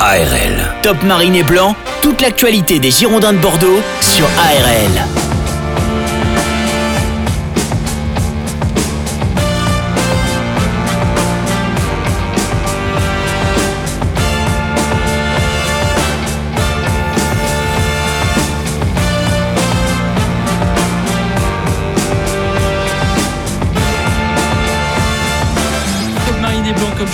ARL. Top Marine et Blanc, toute l'actualité des Girondins de Bordeaux sur ARL.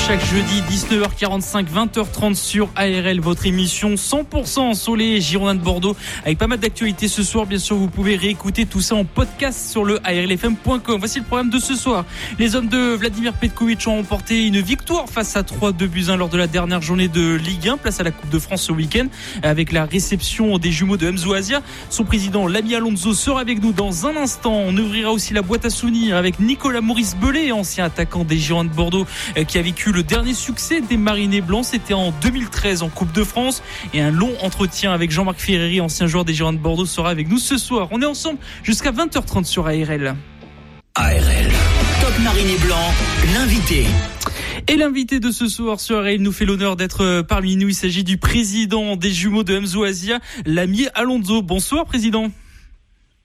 chaque jeudi 19h45 20h30 sur ARL votre émission 100% sur les Girondins de Bordeaux avec pas mal d'actualités ce soir. Bien sûr vous pouvez réécouter tout ça en podcast sur le arlfm.com voici le programme de ce soir. Les hommes de Vladimir Petkovic ont remporté une victoire face à 3 2 buts 1 lors de la dernière journée de Ligue 1 place à la Coupe de France ce week-end avec la réception des jumeaux de Mzo Asia son président Lamy Alonso sera avec nous dans un instant. On ouvrira aussi la boîte à souvenirs avec Nicolas Maurice Belay ancien attaquant des Girondins de Bordeaux euh, qui a vécu le dernier succès des Marinés Blancs, c'était en 2013 en Coupe de France. Et un long entretien avec Jean-Marc Ferreri, ancien joueur des Girondins de Bordeaux, sera avec nous ce soir. On est ensemble jusqu'à 20h30 sur ARL. ARL. Top Mariné Blanc, l'invité. Et l'invité de ce soir sur ARL nous fait l'honneur d'être euh, parmi nous. Il s'agit du président des jumeaux de Mzo Asia, l'ami Alonso. Bonsoir, président.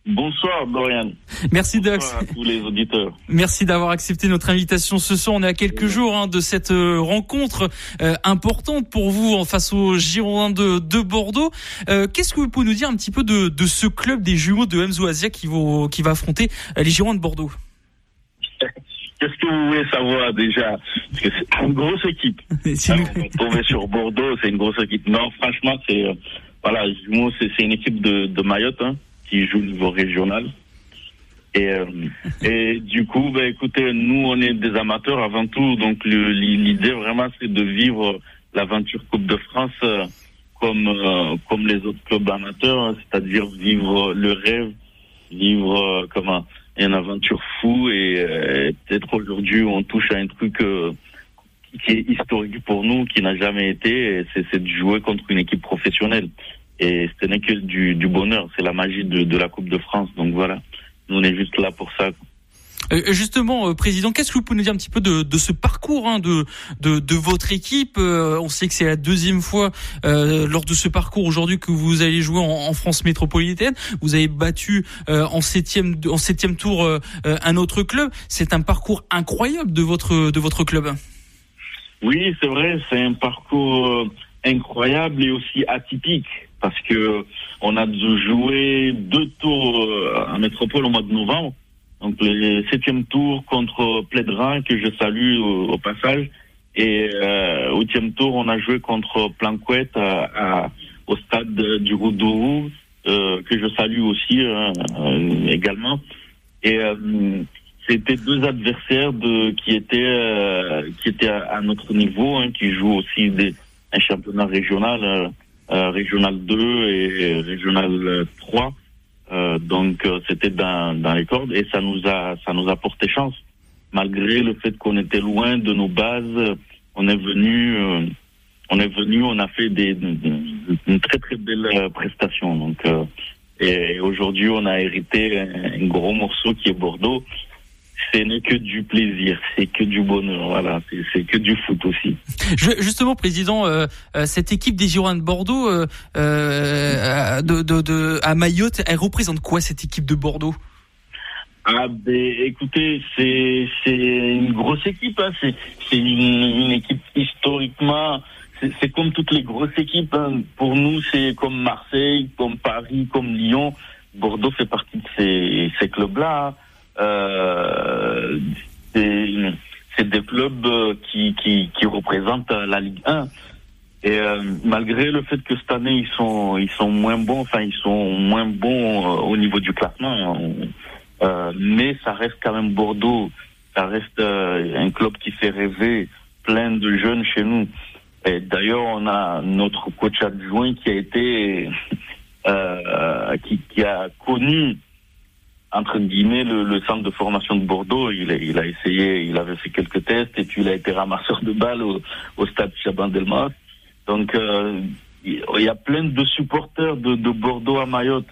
Bonsoir Dorian. Merci Bonsoir à tous les auditeurs. Merci d'avoir accepté notre invitation ce soir. On est à quelques jours hein, de cette euh, rencontre euh, importante pour vous en face aux Girondins de, de Bordeaux. Euh, Qu'est-ce que vous pouvez nous dire un petit peu de, de ce club des jumeaux de Mzo Asia qui, va, qui va affronter euh, les Girondins de Bordeaux? Qu'est-ce que vous voulez savoir déjà? Parce que c'est une grosse équipe. C'est Alors, on va tomber sur Bordeaux, c'est une grosse équipe. Non, franchement, c'est euh, voilà, Jumeaux, c'est c'est une équipe de, de Mayotte hein, qui joue au niveau régional. Et, euh, et du coup, ben, écoutez, nous, on est des amateurs avant tout. Donc, l'idée vraiment, c'est de vivre l'aventure Coupe de France euh, comme euh, comme les autres clubs amateurs, hein, c'est-à-dire vivre le rêve, vivre comment une aventure fou. Et peut-être aujourd'hui, on touche à un truc qui est historique pour nous, qui n'a jamais été. c'est de jouer contre une équipe professionnelle. Et ce n'est que du, du bonheur. C'est la magie de, de la Coupe de France. Donc voilà. Nous, on est juste là pour ça. Euh, Justement, euh, président, qu'est-ce que vous pouvez nous dire un petit peu de, de ce parcours hein, de, de, de votre équipe Euh, On sait que c'est la deuxième fois euh, lors de ce parcours aujourd'hui que vous allez jouer en, en France métropolitaine. Vous avez battu euh, en septième en septième tour euh, euh, un autre club. C'est un parcours incroyable de votre de votre club. Oui, c'est vrai, c'est un parcours euh, incroyable et aussi atypique parce que on a dû jouer deux tours euh, en métropole au mois de novembre. Donc le septième tour contre Plédrin que je salue au, au passage et euh, huitième tour on a joué contre Planquette à, à- au stade du Roudourou euh, que je salue aussi euh, euh, également et euh, c'était deux adversaires de qui étaient euh, qui étaient à, notre niveau, hein, qui jouent aussi des, un championnat régional, euh, euh, régional 2 et régional euh, 3. Euh, donc euh, c'était dans, dans les cordes et ça nous a ça nous a porté chance. Malgré le fait qu'on était loin de nos bases, on est venu euh, on est venu, on a fait des une très très belle euh, prestation. Donc euh, et aujourd'hui on a hérité un gros morceau qui est Bordeaux ce n'est que du plaisir, c'est que du bonheur, voilà, c'est- que du foot aussi. Je- justement, président, euh, euh, cette équipe des Girondins de Bordeaux euh, euh, de, de, de, à Mayotte, elle représente quoi cette équipe de Bordeaux? Ah ben écoutez, c'est c'est une grosse équipe, hein. c'est c'est une, une équipe historiquement, c'est c'est comme toutes les grosses équipes. hein. Pour nous, c'est comme Marseille, comme Paris, comme Lyon. Bordeaux fait partie de ces, ces clubs-là. hein. Euh, c'est des clubs euh, qui, qui, qui représentent la Ligue 1. Et euh, malgré le fait que cette année ils sont ils sont moins bons, enfin ils sont moins bons euh, au niveau du classement, mais ça reste quand même Bordeaux, ça reste un club qui fait rêver plein de jeunes chez nous. Et d'ailleurs on a notre coach adjoint qui a été qui a connu entre guillemets le, le centre de formation de Bordeaux. Il il a essayé, il avait fait quelques tests et puis il a été ramasseur de balles au, au stade Chaban Delmas. Donc euh, il y a plein de supporters de, de Bordeaux à Mayotte,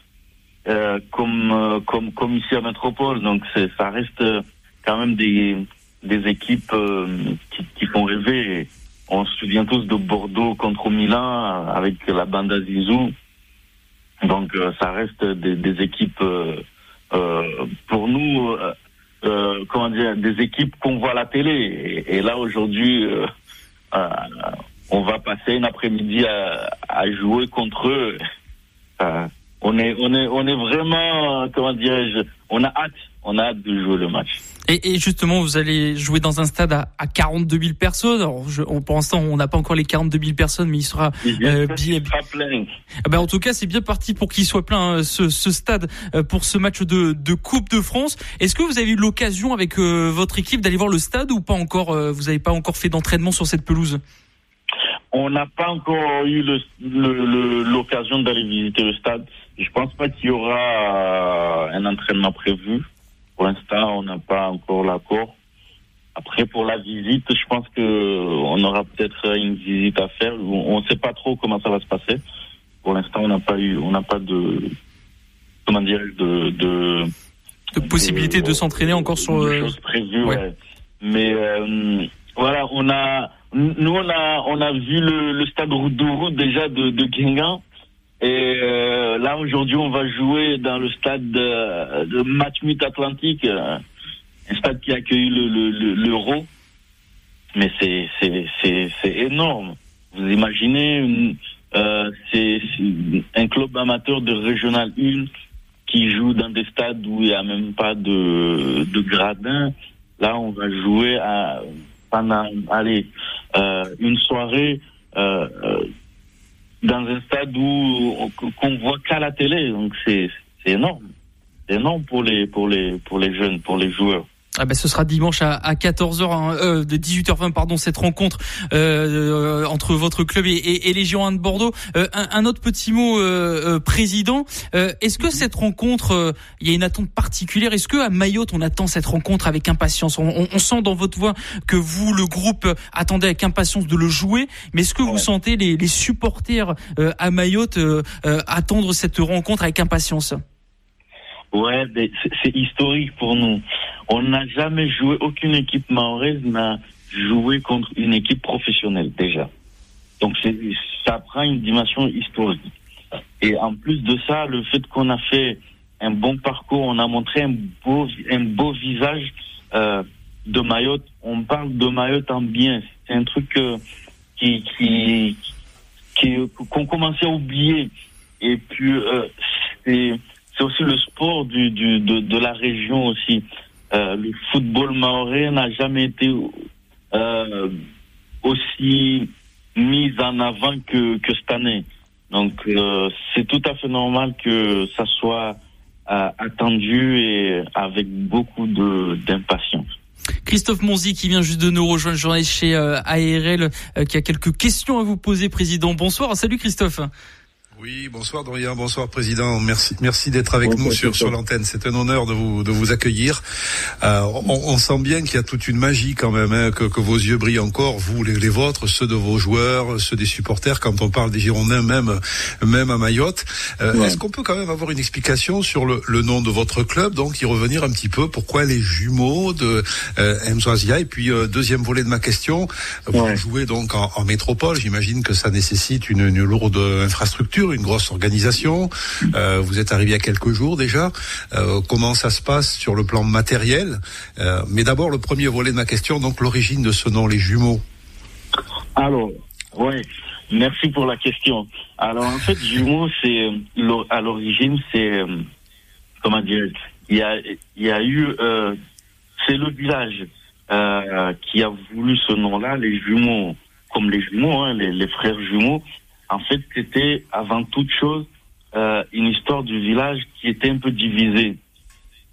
euh, comme, euh, comme comme ici à Métropole. Donc ça reste euh, quand même des des équipes euh, qui, qui font rêver. On se souvient tous de Bordeaux contre Milan avec la bande Zizou. Donc ça reste des, des équipes pour nous comment dire des équipes qu'on voit à la télé. Et, là aujourd'hui on va passer une après-midi à, à, jouer contre eux. on est on est on est vraiment comment dirais-je on a hâte on a hâte de jouer le match. Et, et, justement, vous allez jouer dans un stade à, à 42 000 personnes. Alors, je, on, pour l'instant, on n'a pas encore les 42 000 personnes, mais il sera euh, bien, plein. Ah ben, en tout cas, c'est bien parti pour qu'il soit plein hein, ce, ce, stade euh, pour ce match de, de Coupe de France. Est-ce que vous avez eu l'occasion avec euh, votre équipe d'aller voir le stade ou pas encore euh, Vous n'avez pas encore fait d'entraînement sur cette pelouse? On n'a pas encore eu l'occasion le, le, d'aller visiter le stade. Je pense pas qu'il y aura un entraînement prévu. Pour l'instant, on n'a pas encore l'accord. Après, pour la visite, je pense que on aura peut-être une visite à faire. On ne sait pas trop comment ça va se passer. Pour l'instant, on n'a pas eu, on n'a pas de, comment dire, de, de, de possibilité de, s'entraîner encore sur. Des choses prévues, ouais. Mais euh, voilà, on a, nous on a, on a vu le, le stade Roudourou déjà de, de Guingamp. Et euh, là, aujourd'hui, on va jouer dans le stade de, de Matmut Atlantique, euh, un stade qui a accueilli l'Euro. Le, le, Mais c'est énorme. Vous imaginez, euh, c'est un club amateur de Régional 1 qui joue dans des stades où il n'y a même pas de, de gradin. Là, on va jouer à, pendant allez, euh, une soirée euh, dans un stade où qu'on voit qu'à la télé. Donc c'est énorme. C'est énorme pour les pour les pour les jeunes, pour les joueurs. Ah ben, ce sera dimanche à, à 14h, hein, euh, de 18h20 pardon, cette rencontre euh, entre votre club et, et, et les Girondins de Bordeaux. Euh, un, un, autre petit mot, euh, euh président. Euh, est-ce que cette rencontre, il y a une attente particulière? Est-ce que à Mayotte, on attend cette rencontre avec impatience? On, on, on, sent dans votre voix que vous, le groupe, attendez avec impatience de le jouer. Mais est-ce que vous sentez les, les supporters à Mayotte attendre cette rencontre avec impatience? Ouais, c'est historique pour nous. On n'a jamais joué, aucune équipe mahoraise n'a joué contre une équipe professionnelle déjà. Donc ça prend une dimension historique. Et en plus de ça, le fait qu'on a fait un bon parcours, on a montré un beau, un beau visage euh, de Mayotte. On parle de Mayotte en bien. C'est un truc euh, qui qui qu'on commençait à oublier. Et puis euh, c'est c'est aussi le sport de, la région aussi. Euh, le football maoré n'a jamais été euh, aussi mis en avant que, cette année. Donc euh, c'est tout à fait normal que ça soit attendu et avec beaucoup d'impatience. Christophe Monzi qui vient juste de nous rejoindre, journaliste chez ARL, qui a quelques questions à vous poser, président. Bonsoir, salut Christophe. Oui, bonsoir Dorian, bonsoir président. Merci, merci d'être avec nous sur sur l'antenne. C'est un honneur de vous de vous accueillir. Euh, on, on, sent bien qu'il y a toute une magie quand même, hein, que, que, vos yeux brillent encore, vous les, les, vôtres, ceux de vos joueurs, ceux des supporters. Quand on parle des Girondins, même même à Mayotte, euh, ouais. est-ce qu'on peut quand même avoir une explication sur le, le, nom de votre club, donc y revenir un petit peu pourquoi les jumeaux de euh, Mzouazia et puis euh, deuxième volet de ma question, vous ouais. jouez donc en, en métropole. J'imagine que ça nécessite une, une lourde infrastructure une grosse organisation. Euh, vous êtes arrivé il y a quelques jours déjà. Euh, comment ça se passe sur le plan matériel euh, Mais d'abord, le premier volet de ma question, donc l'origine de ce nom, les jumeaux. Alors, oui, merci pour la question. Alors, en fait, jumeaux, c'est à l'origine, c'est comment dire Il y a, il y a eu, c'est le village qui a voulu ce nom-là, les jumeaux, comme les jumeaux, hein, les, les frères jumeaux en fait, c'était avant toute chose euh, une histoire du village qui était un peu divisée.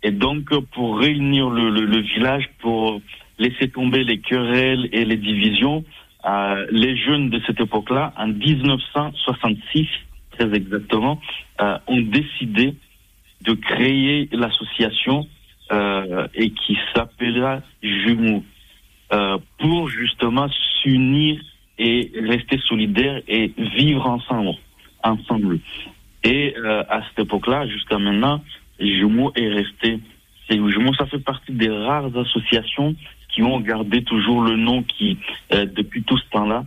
Et donc, pour réunir le, le, le village, pour laisser tomber les querelles et les divisions, euh, les jeunes de cette époque-là, en 1966, très exactement, euh, ont décidé de créer l'association euh, et qui s'appellera Jumeaux euh, pour justement s'unir et rester solidaires et vivre ensemble. ensemble. Et euh, à cette époque-là, jusqu'à maintenant, Jumeaux est resté C'est ça fait partie des rares associations qui ont gardé toujours le nom qui euh, depuis tout ce temps-là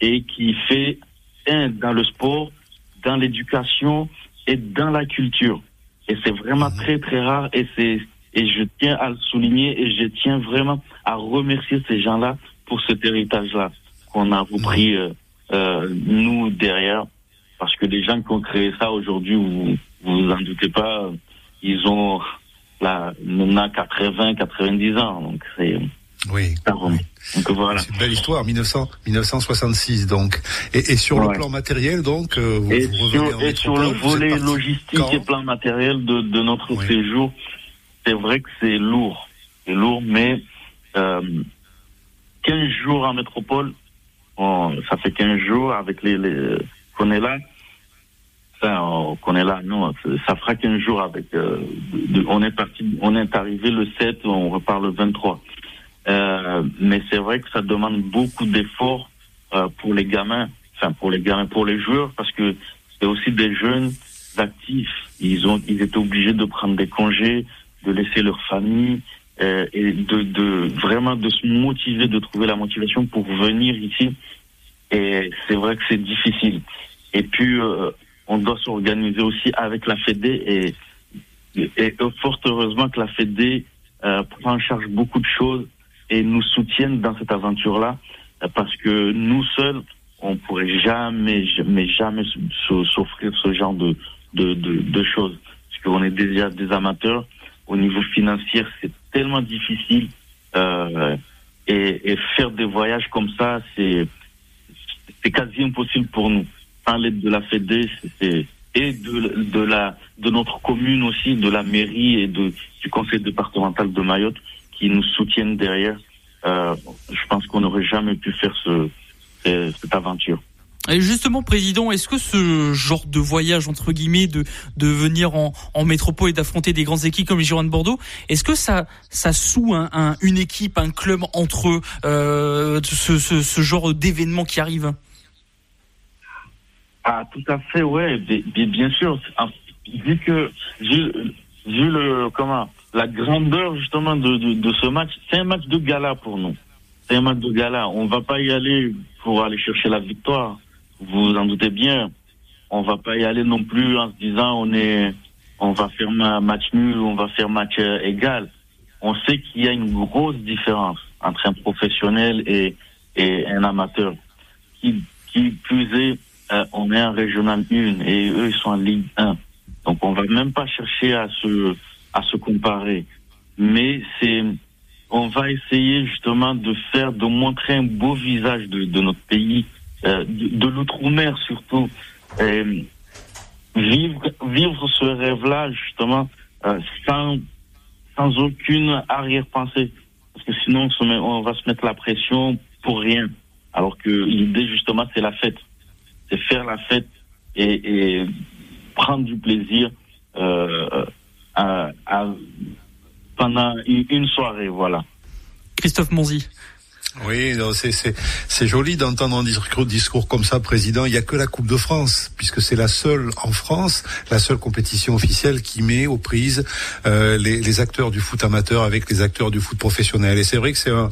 et qui fait un dans le sport, dans l'éducation et dans la culture. Et c'est vraiment très très rare et c'est et je tiens à le souligner et je tiens vraiment à remercier ces gens-là pour cet héritage-là qu'on a repris euh, euh, nous derrière. Parce que les gens qui ont créé ça aujourd'hui, vous vous en doutez pas, ils ont là maintenant 80, 90 ans, donc c'est oui. Donc voilà. C'est une belle histoire, 1900, 1966 donc. Et, et sur le plan matériel donc, euh, vous, et, sur, et sur, le volet logistique et plan matériel de, de notre séjour, c'est vrai que c'est lourd, c'est lourd, mais euh, 15 jours en métropole, ça fait 15 jours avec les, qu'on est là. Enfin, qu'on est là, non, ça fera 15 jours avec. Euh, on est parti, on est arrivé le 7, on repart le 23. Euh, mais c'est vrai que ça demande beaucoup d'efforts euh, pour les gamins, enfin pour les gamins, pour les joueurs, parce que c'est aussi des jeunes actifs. Ils ont, ils étaient obligés de prendre des congés, de laisser leur famille euh, et de, de vraiment de se motiver, de trouver la motivation pour venir ici. Et c'est vrai que c'est difficile. Et puis euh, on doit s'organiser aussi avec la Fédé et, et, fort heureusement que la Fédé euh, prend en charge beaucoup de choses et nous soutiennent dans cette aventure-là parce que nous seuls, on pourrait jamais, jamais, jamais s'offrir ce genre de, de, de, de choses. Parce qu'on est déjà des amateurs. Au niveau financier, c'est tellement difficile. Euh, et, et, faire des voyages comme ça, c'est quasi impossible pour nous. Sans l'aide de la Fédé, c'est et de, de la de notre commune aussi, de la mairie et de, du conseil départemental de Mayotte, qui nous soutiennent derrière, euh, je pense qu'on n'aurait jamais pu faire ce, cette aventure. Et justement, président, est-ce que ce genre de voyage entre guillemets, de venir en, métropole et d'affronter des grandes équipes comme les Girondins de Bordeaux, est-ce que ça ça soue un, un, une équipe, un club entre euh, ce, genre d'événement qui arrive? Ah, tout à fait, ouais, bien, sûr. Vu que vu, le comment la grandeur justement de, de, de ce match, c'est un match de gala pour nous. C'est un match de gala. On va pas y aller pour aller chercher la victoire. Vous en doutez bien. On va pas y aller non plus en se disant on est, on va faire match nul, on va faire match euh, égal. On sait qu'il y a une grosse différence entre un professionnel et, et un amateur. Qui, qui plus est, euh, on est en régional 1 et eux ils sont en Ligue 1. Donc on va même pas chercher à se à se comparer. Mais c'est, on va essayer justement de faire, de montrer un beau visage de, de notre pays, euh, de, l'outre-mer surtout. Euh, vivre, vivre ce rêve-là justement euh, sans, sans aucune arrière-pensée. Parce que sinon on, va se mettre la pression pour rien. Alors que l'idée justement c'est la fête. C'est faire la fête et, prendre du plaisir. Pendant une soirée, voilà. Christophe Monzi. Oui, c'est joli d'entendre un discours, discours comme ça, président. Il n'y a que la Coupe de France, puisque c'est la seule en France, la seule compétition officielle qui met aux prises euh, les, les, acteurs du foot amateur avec les acteurs du foot professionnel. Et c'est vrai que c'est un,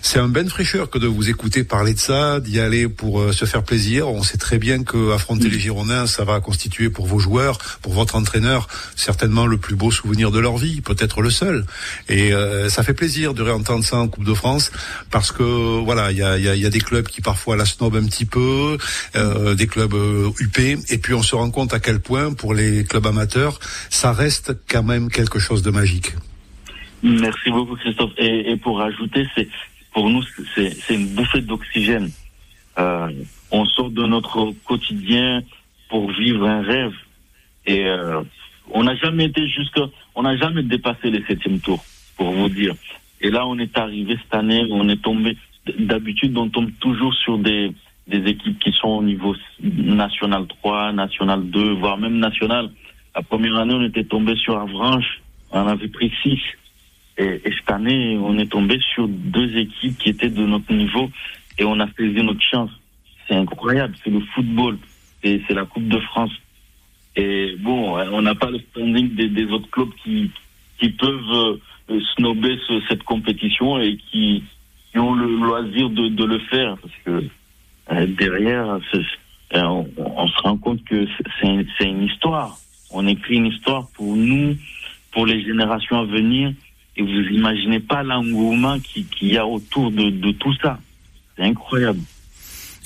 c'est un ben fraîcheur que de vous écouter parler de ça, d'y aller pour euh, se faire plaisir. On sait très bien que affronter les Girondins, ça va constituer pour vos joueurs, pour votre entraîneur, certainement le plus beau souvenir de leur vie, peut-être le seul. Et euh, ça fait plaisir de réentendre ça en Coupe de France, parce que voilà, il y a, y a, des clubs qui parfois la snob un petit peu, euh, des clubs euh, UP, et puis on se rend compte à quel point pour les clubs amateurs, ça reste quand même quelque chose de magique. Merci beaucoup Christophe. Et, pour ajouter, c'est pour nous c'est une bouffée d'oxygène. Euh, on sort de notre quotidien pour vivre un rêve. Et euh, on n'a jamais été jusqu'à, on n'a jamais dépassé les septièmes tours, pour vous dire. Et là, on est arrivé cette année, on est tombé. D'habitude, on tombe toujours sur des, des équipes qui sont au niveau national 3, national 2, voire même national. La première année, on était tombé sur Avranches, on avait pris 6. Et, et, cette année, on est tombé sur deux équipes qui étaient de notre niveau et on a saisi notre chance. C'est incroyable, c'est le football et c'est la Coupe de France. Et bon, on n'a pas le standing des, des autres clubs qui, qui peuvent euh, snober cette compétition et qui, ont le loisir de, de le faire parce que euh, derrière, on, on, se rend compte que c'est une histoire. On écrit une histoire pour nous, pour les générations à venir. Et vous imaginez pas l'engouement qu'il y a autour de, de tout ça. C'est incroyable.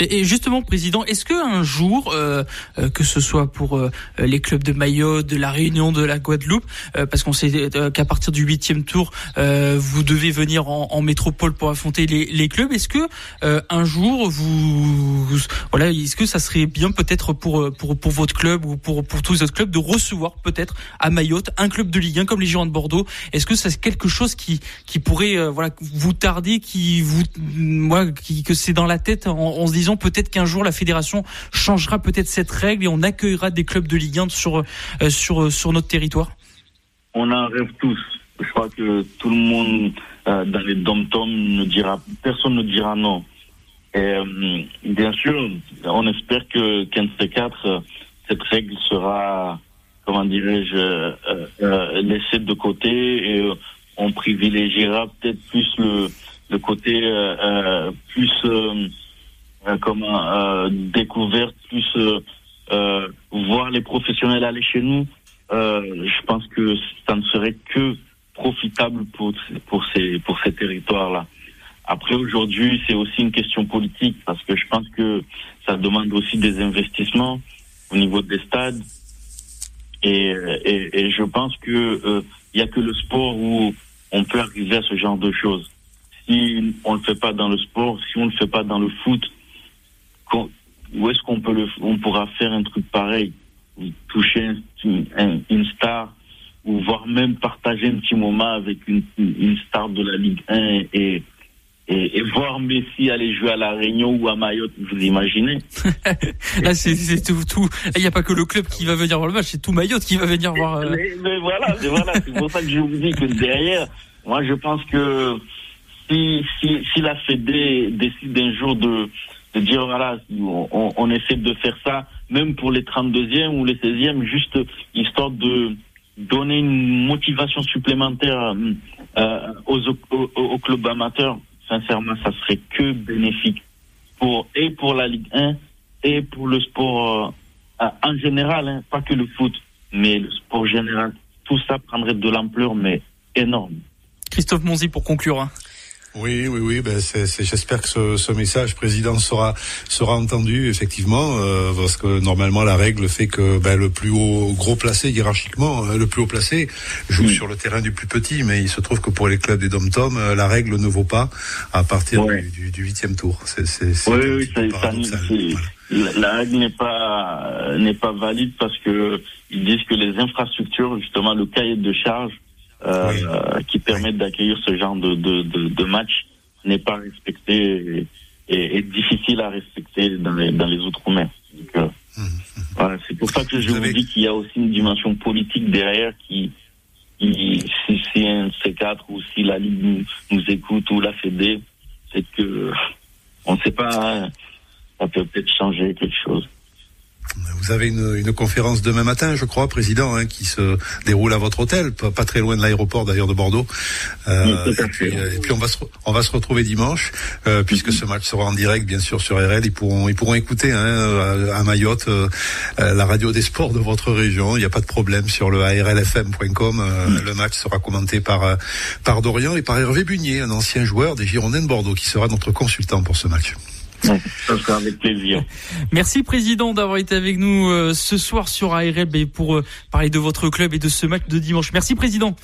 Et, justement, président, est-ce que un jour, euh, euh, que ce soit pour euh, les clubs de Mayotte, de la Réunion, de la Guadeloupe, parce qu'on sait qu'à partir du huitième tour, vous devez venir en, en, métropole pour affronter les, les clubs, est-ce que un jour vous, voilà, est-ce que ça serait bien peut-être pour pour pour votre club ou pour pour tous les autres clubs de recevoir peut-être à Mayotte un club de Ligue 1 comme les Girondins de Bordeaux? Est-ce que c'est quelque chose qui qui pourrait voilà vous tarder, qui vous moi qui que c'est dans la tête en, en se disant peut-être qu'un jour la fédération changera peut-être cette règle et on accueillera des clubs de Ligue 1 sur euh, sur euh, sur notre territoire. On en rêve tous. Je crois que tout le monde euh, dans les dom-toms ne dira, personne ne dira non. Et bien sûr, on espère que 15 cette règle sera, comment dirais-je, laissée de côté et on privilégiera peut-être plus le, le côté plus comment euh, découverte, plus euh, voir les professionnels aller chez nous. je pense que ça ne serait que profitable pour pour ces pour ces territoires là. Après aujourd'hui, c'est aussi une question politique parce que je pense que ça demande aussi des investissements au niveau des stades et et, je pense que il y a que le sport où on peut arriver à ce genre de choses. Si on ne le fait pas dans le sport, si on ne le fait pas dans le foot, où est-ce qu'on peut le, on pourra faire un truc pareil, toucher une, star ou voire même partager un petit moment avec une, une star de la Ligue 1 et, et, et, voir Messi aller jouer à la Réunion ou à Mayotte, vous imaginez Là, c'est tout, tout. Il n'y a pas que le club qui va venir voir le match, c'est tout Mayotte qui va venir voir. Euh, mais, voilà, voilà, c'est pour ça que je vous dis que derrière, moi, je pense que si si, si la Fédé décide un jour de de dire voilà, on, essaie de faire ça, même pour les 32e ou les 16e, juste histoire de donner une motivation supplémentaire euh, aux, aux, clubs amateurs. Sincèrement, ça serait que bénéfique pour et pour la Ligue 1 et pour le sport euh, en général, hein, pas que le foot, mais le sport général. Tout ça prendrait de l'ampleur, mais énorme. Christophe Monzi pour conclure. Hein. Oui, oui, oui. Ben c'est, j'espère que ce, ce, message, président, sera sera entendu effectivement, euh, parce que normalement la règle fait que ben, le plus haut gros placé hiérarchiquement, euh, le plus haut placé joue sur le terrain du plus petit, mais il se trouve que pour les clubs des dom-tom, euh, la règle ne vaut pas à partir du huitième tour. C'est, c'est, c'est oui, oui, La règle n'est pas n'est pas valide parce que ils disent que les infrastructures, justement, le cahier de charge euh, qui permettent d'accueillir ce genre de, de, de, de match n'est pas respecté et, et, difficile à respecter dans les, dans les outre-mer. Euh, mmh, mmh. voilà, c'est pour ça que je vous, dis qu'il y a aussi une dimension politique derrière qui, qui si c'est un C4 ou si la Ligue nous, nous écoute ou la Fédé, c'est que on ne sait pas, hein, ça peut peut-être changer quelque chose. Vous avez une, une, conférence demain matin, je crois, président, hein, qui se déroule à votre hôtel, pas, très loin de l'aéroport d'ailleurs de Bordeaux. Euh, et, puis, on va se on va se retrouver dimanche, euh, puisque ce match sera en direct, bien sûr, sur RL. Ils pourront ils pourront écouter hein, à, Mayotte euh, la radio des sports de votre région. Il n'y a pas de problème sur le arlfm.com. Mm. Le match sera commenté par par Dorian et par Hervé Bunier, un ancien joueur des Girondins de Bordeaux, qui sera notre consultant pour ce match. Ça sera avec plaisir. Merci président d'avoir été avec nous euh, ce soir sur ARL pour euh, parler de votre club et de ce match de dimanche. Merci président.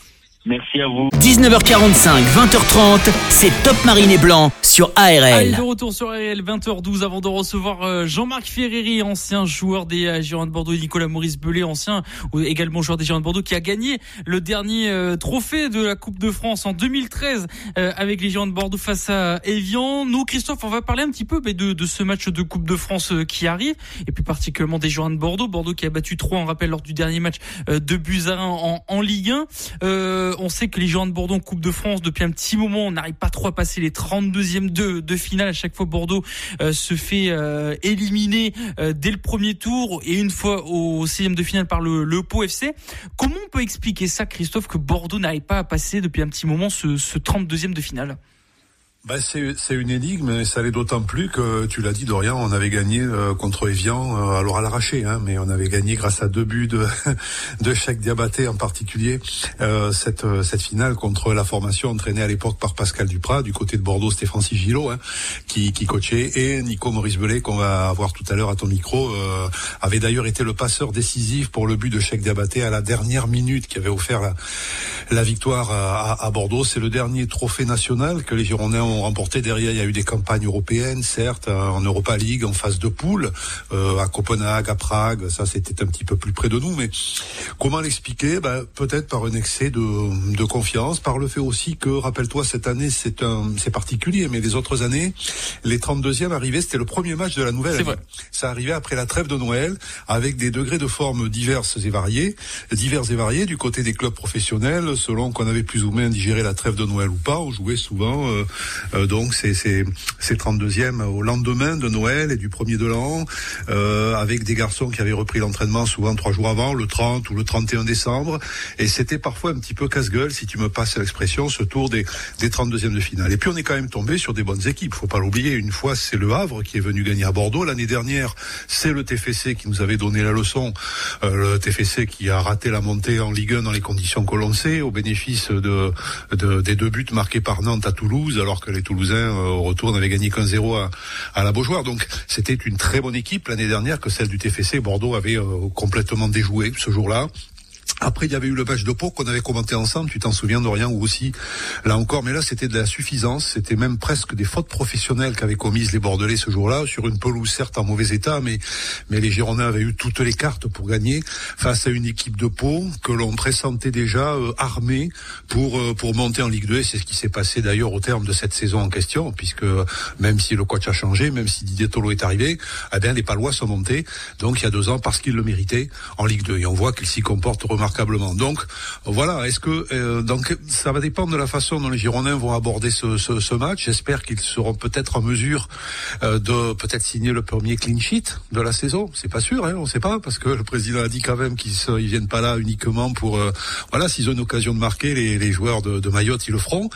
Merci à vous. 19h45, 20h30, c'est Top Marine et Blanc sur ARL. Allez, de retour sur ARL, 20h12 avant de recevoir euh, Jean-Marc Ferreri, ancien joueur des euh, Girondins de Bordeaux, Nicolas Maurice Belay, ancien ou également joueur des Girondins de Bordeaux, qui a gagné le dernier euh, trophée de la Coupe de France en 2013 avec les Girondins de Bordeaux face à Evian. Nous, Christophe, on va parler un petit peu de, de ce match de Coupe de France qui arrive et plus particulièrement des Girondins de Bordeaux. Bordeaux qui a battu 3, on rappelle, lors du dernier match de Buzarin en, en Ligue 1 on sait que les Girondins de Bordeaux en Coupe de France depuis un petit moment, on n'arrive pas trop à passer les 32e de, de finale. À chaque fois, Bordeaux se fait éliminer dès le premier tour et une fois au 6e de finale par le, le Pau FC. Comment on peut expliquer ça, Christophe, que Bordeaux n'arrive pas à passer depuis un petit moment ce, ce 32e de finale? Bah c'est une énigme et ça l'est d'autant plus que tu l'as dit Dorian, on avait gagné euh, contre Evian, euh, alors à l'arraché, hein, mais on avait gagné grâce à deux buts de de Diabaté en particulier euh, cette cette finale contre la formation entraînée à l'époque par Pascal Duprat du côté de Bordeaux, Stéphane Sigilo hein, qui qui coachait et Nico Maurice Belay qu'on va avoir tout à l'heure à ton micro avait d'ailleurs été le passeur décisif pour le but de Cheikh Diabaté à la dernière minute qui avait offert la la victoire à, à Bordeaux. C'est le dernier trophée national que les Girondins ont remporté. Derrière, il y a eu des campagnes européennes, certes, en Europa League, en phase de poule, euh, à Copenhague, à Prague. Ça, c'était un petit peu plus près de nous. Mais comment l'expliquer? Ben, Peut-être par un excès de, de, confiance, par le fait aussi que, rappelle-toi, cette année, c'est un, c'est particulier, mais les autres années, les 32e arrivaient, c'était le premier match de la nouvelle année. Ça arrivait après la trêve de Noël, avec des degrés de forme diverses et variés, divers et variés du côté des clubs professionnels, selon qu'on avait plus ou moins digéré la trêve de Noël ou pas. On jouait souvent euh, donc c'est c'est 32e au lendemain de Noël et du premier de l'an, euh, avec des garçons qui avaient repris l'entraînement souvent trois jours avant, le 30 ou le 31 décembre. Et c'était parfois un petit peu casse-gueule, si tu me passes l'expression, ce tour des, des 32e de finale. Et puis on est quand même tombé sur des bonnes équipes. Faut pas l'oublier. Une fois, c'est le Havre qui est venu gagner à Bordeaux. L'année dernière, c'est le TFC qui nous avait donné la leçon. Euh, le TFC qui a raté la montée en Ligue 1 dans les conditions que l'on sait, au bénéfice de, de, des deux buts marqués par Nantes à Toulouse, alors que les Toulousains euh, au retour n'avaient gagné qu'un 0 à, à, la Beaujoire. Donc c'était une très bonne équipe l'année dernière que celle du TFC. Bordeaux avait euh, complètement déjoué ce jour-là. Après, il y avait eu le match de Pau qu'on avait commenté ensemble, tu t'en souviens d'Orient ou aussi, là encore, mais là c'était de la suffisance, c'était même presque des fautes professionnelles qu'avaient commises les Bordelais ce jour-là, sur une pelouse certes en mauvais état, mais, mais les Girondins avaient eu toutes les cartes pour gagner face à une équipe de Pau que l'on pressentait déjà euh, armée pour, euh, pour monter en Ligue 2, et c'est ce qui s'est passé d'ailleurs au terme de cette saison en question, puisque même si le coach a changé, même si Didier Tolo est arrivé, eh bien les Palois sont montés, donc il y a deux ans, parce qu'ils le méritaient, en Ligue 2, et on voit qu'ils s'y comportent remarquablement. Donc voilà, est-ce que euh, donc ça va dépendre de la façon dont les Girondins vont aborder ce, ce, ce match. J'espère qu'ils seront peut-être en mesure euh, de peut-être signer le premier clean sheet de la saison. C'est pas sûr, hein, on sait pas parce que le président a dit quand même qu'ils ils viennent pas là uniquement pour euh, voilà s'ils ont une occasion de marquer les, les joueurs de, de Mayotte ils le feront.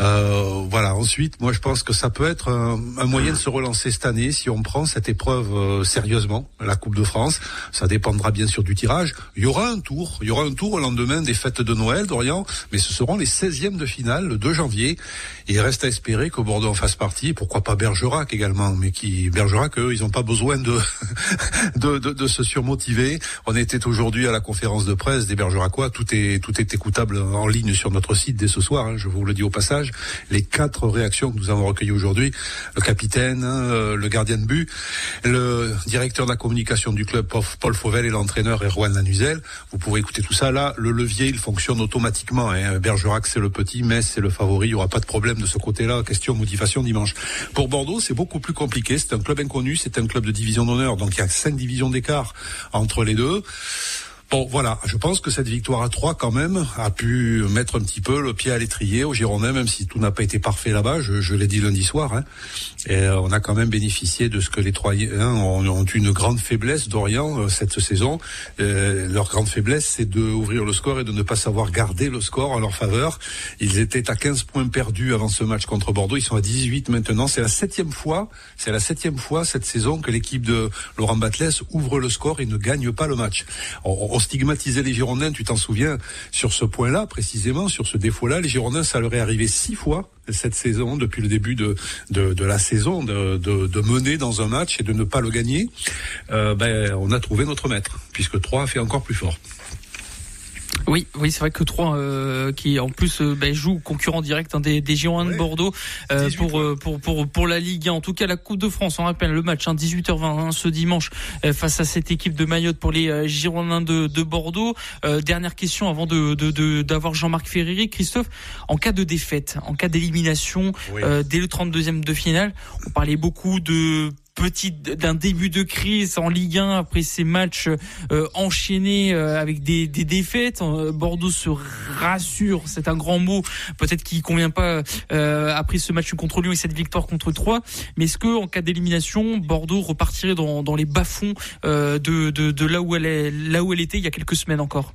Euh, voilà. Ensuite, moi je pense que ça peut être un, un, moyen de se relancer cette année si on prend cette épreuve sérieusement, la Coupe de France. Ça dépendra bien sûr du tirage. Il y aura un tour il y aura un tour au lendemain des fêtes de Noël d'Orient, mais ce seront les 16e de finale le 2 janvier. Il reste à espérer que Bordeaux en fasse partie, pourquoi pas Bergerac également, mais qui Bergerac, eux, ils n'ont pas besoin de, de, de, de, se surmotiver. On était aujourd'hui à la conférence de presse des Bergeracois, tout est tout est écoutable en ligne sur notre site dès ce soir. Hein, je vous le dis au passage, les quatre réactions que nous avons recueillies aujourd'hui, le capitaine, hein, le gardien de but, le directeur de la communication du club Paul Fauvel et l'entraîneur Erwan Lanuzel. Écouter tout ça. Là, le levier, il fonctionne automatiquement. Hein. Bergerac, c'est le petit, Metz, c'est le favori. Il n'y aura pas de problème de ce côté-là. Question motivation dimanche. Pour Bordeaux, c'est beaucoup plus compliqué. C'est un club inconnu, c'est un club de division d'honneur. Donc, il y a cinq divisions d'écart entre les deux. Bon, voilà, je pense que cette victoire à 3 quand même a pu mettre un petit peu le pied à l'étrier au Girondins, même si tout n'a pas été parfait là-bas. Je, je l'ai dit lundi soir. Hein. Et euh, on a quand même bénéficié de ce que les Troyens ont, ont une grande faiblesse d'Orient euh, cette saison. Euh, leur grande faiblesse, c'est d'ouvrir le score et de ne pas savoir garder le score en leur faveur. Ils étaient à 15 points perdus avant ce match contre Bordeaux. Ils sont à 18 maintenant. C'est la septième fois, c'est la septième fois cette saison que l'équipe de Laurent Batles ouvre le score et ne gagne pas le match. Stigmatiser les Girondins, tu t'en souviens, sur ce point-là, précisément, sur ce défaut-là. Les Girondins, ça leur est arrivé six fois cette saison, depuis le début de, de, la saison, de, de, de, mener dans un match et de ne pas le gagner. Euh, ben, on a trouvé notre maître, puisque 3 a fait encore plus fort. Oui, oui, c'est vrai que 3 euh, qui en plus euh, ben, joue concurrent direct hein, des, des Girondins de Bordeaux euh, pour, euh, pour, pour pour la Ligue 1. En tout cas, la Coupe de France, on rappelle le match hein, 18h20 hein, ce dimanche euh, face à cette équipe de Mayotte pour les Girondins de, de Bordeaux. dernière question avant de d'avoir de, Jean-Marc Ferreri, Christophe. En cas de défaite, en cas d'élimination dès le 32e de finale, on parlait beaucoup de petite d'un début de crise en Ligue 1 après ces matchs enchaînés avec des, défaites. Bordeaux se rassure, c'est un grand mot, peut-être qui convient pas après ce match contre Lyon et cette victoire contre 3. Mais est-ce que en cas d'élimination, Bordeaux repartirait dans, les bas-fonds de, là où elle était il y a quelques semaines encore?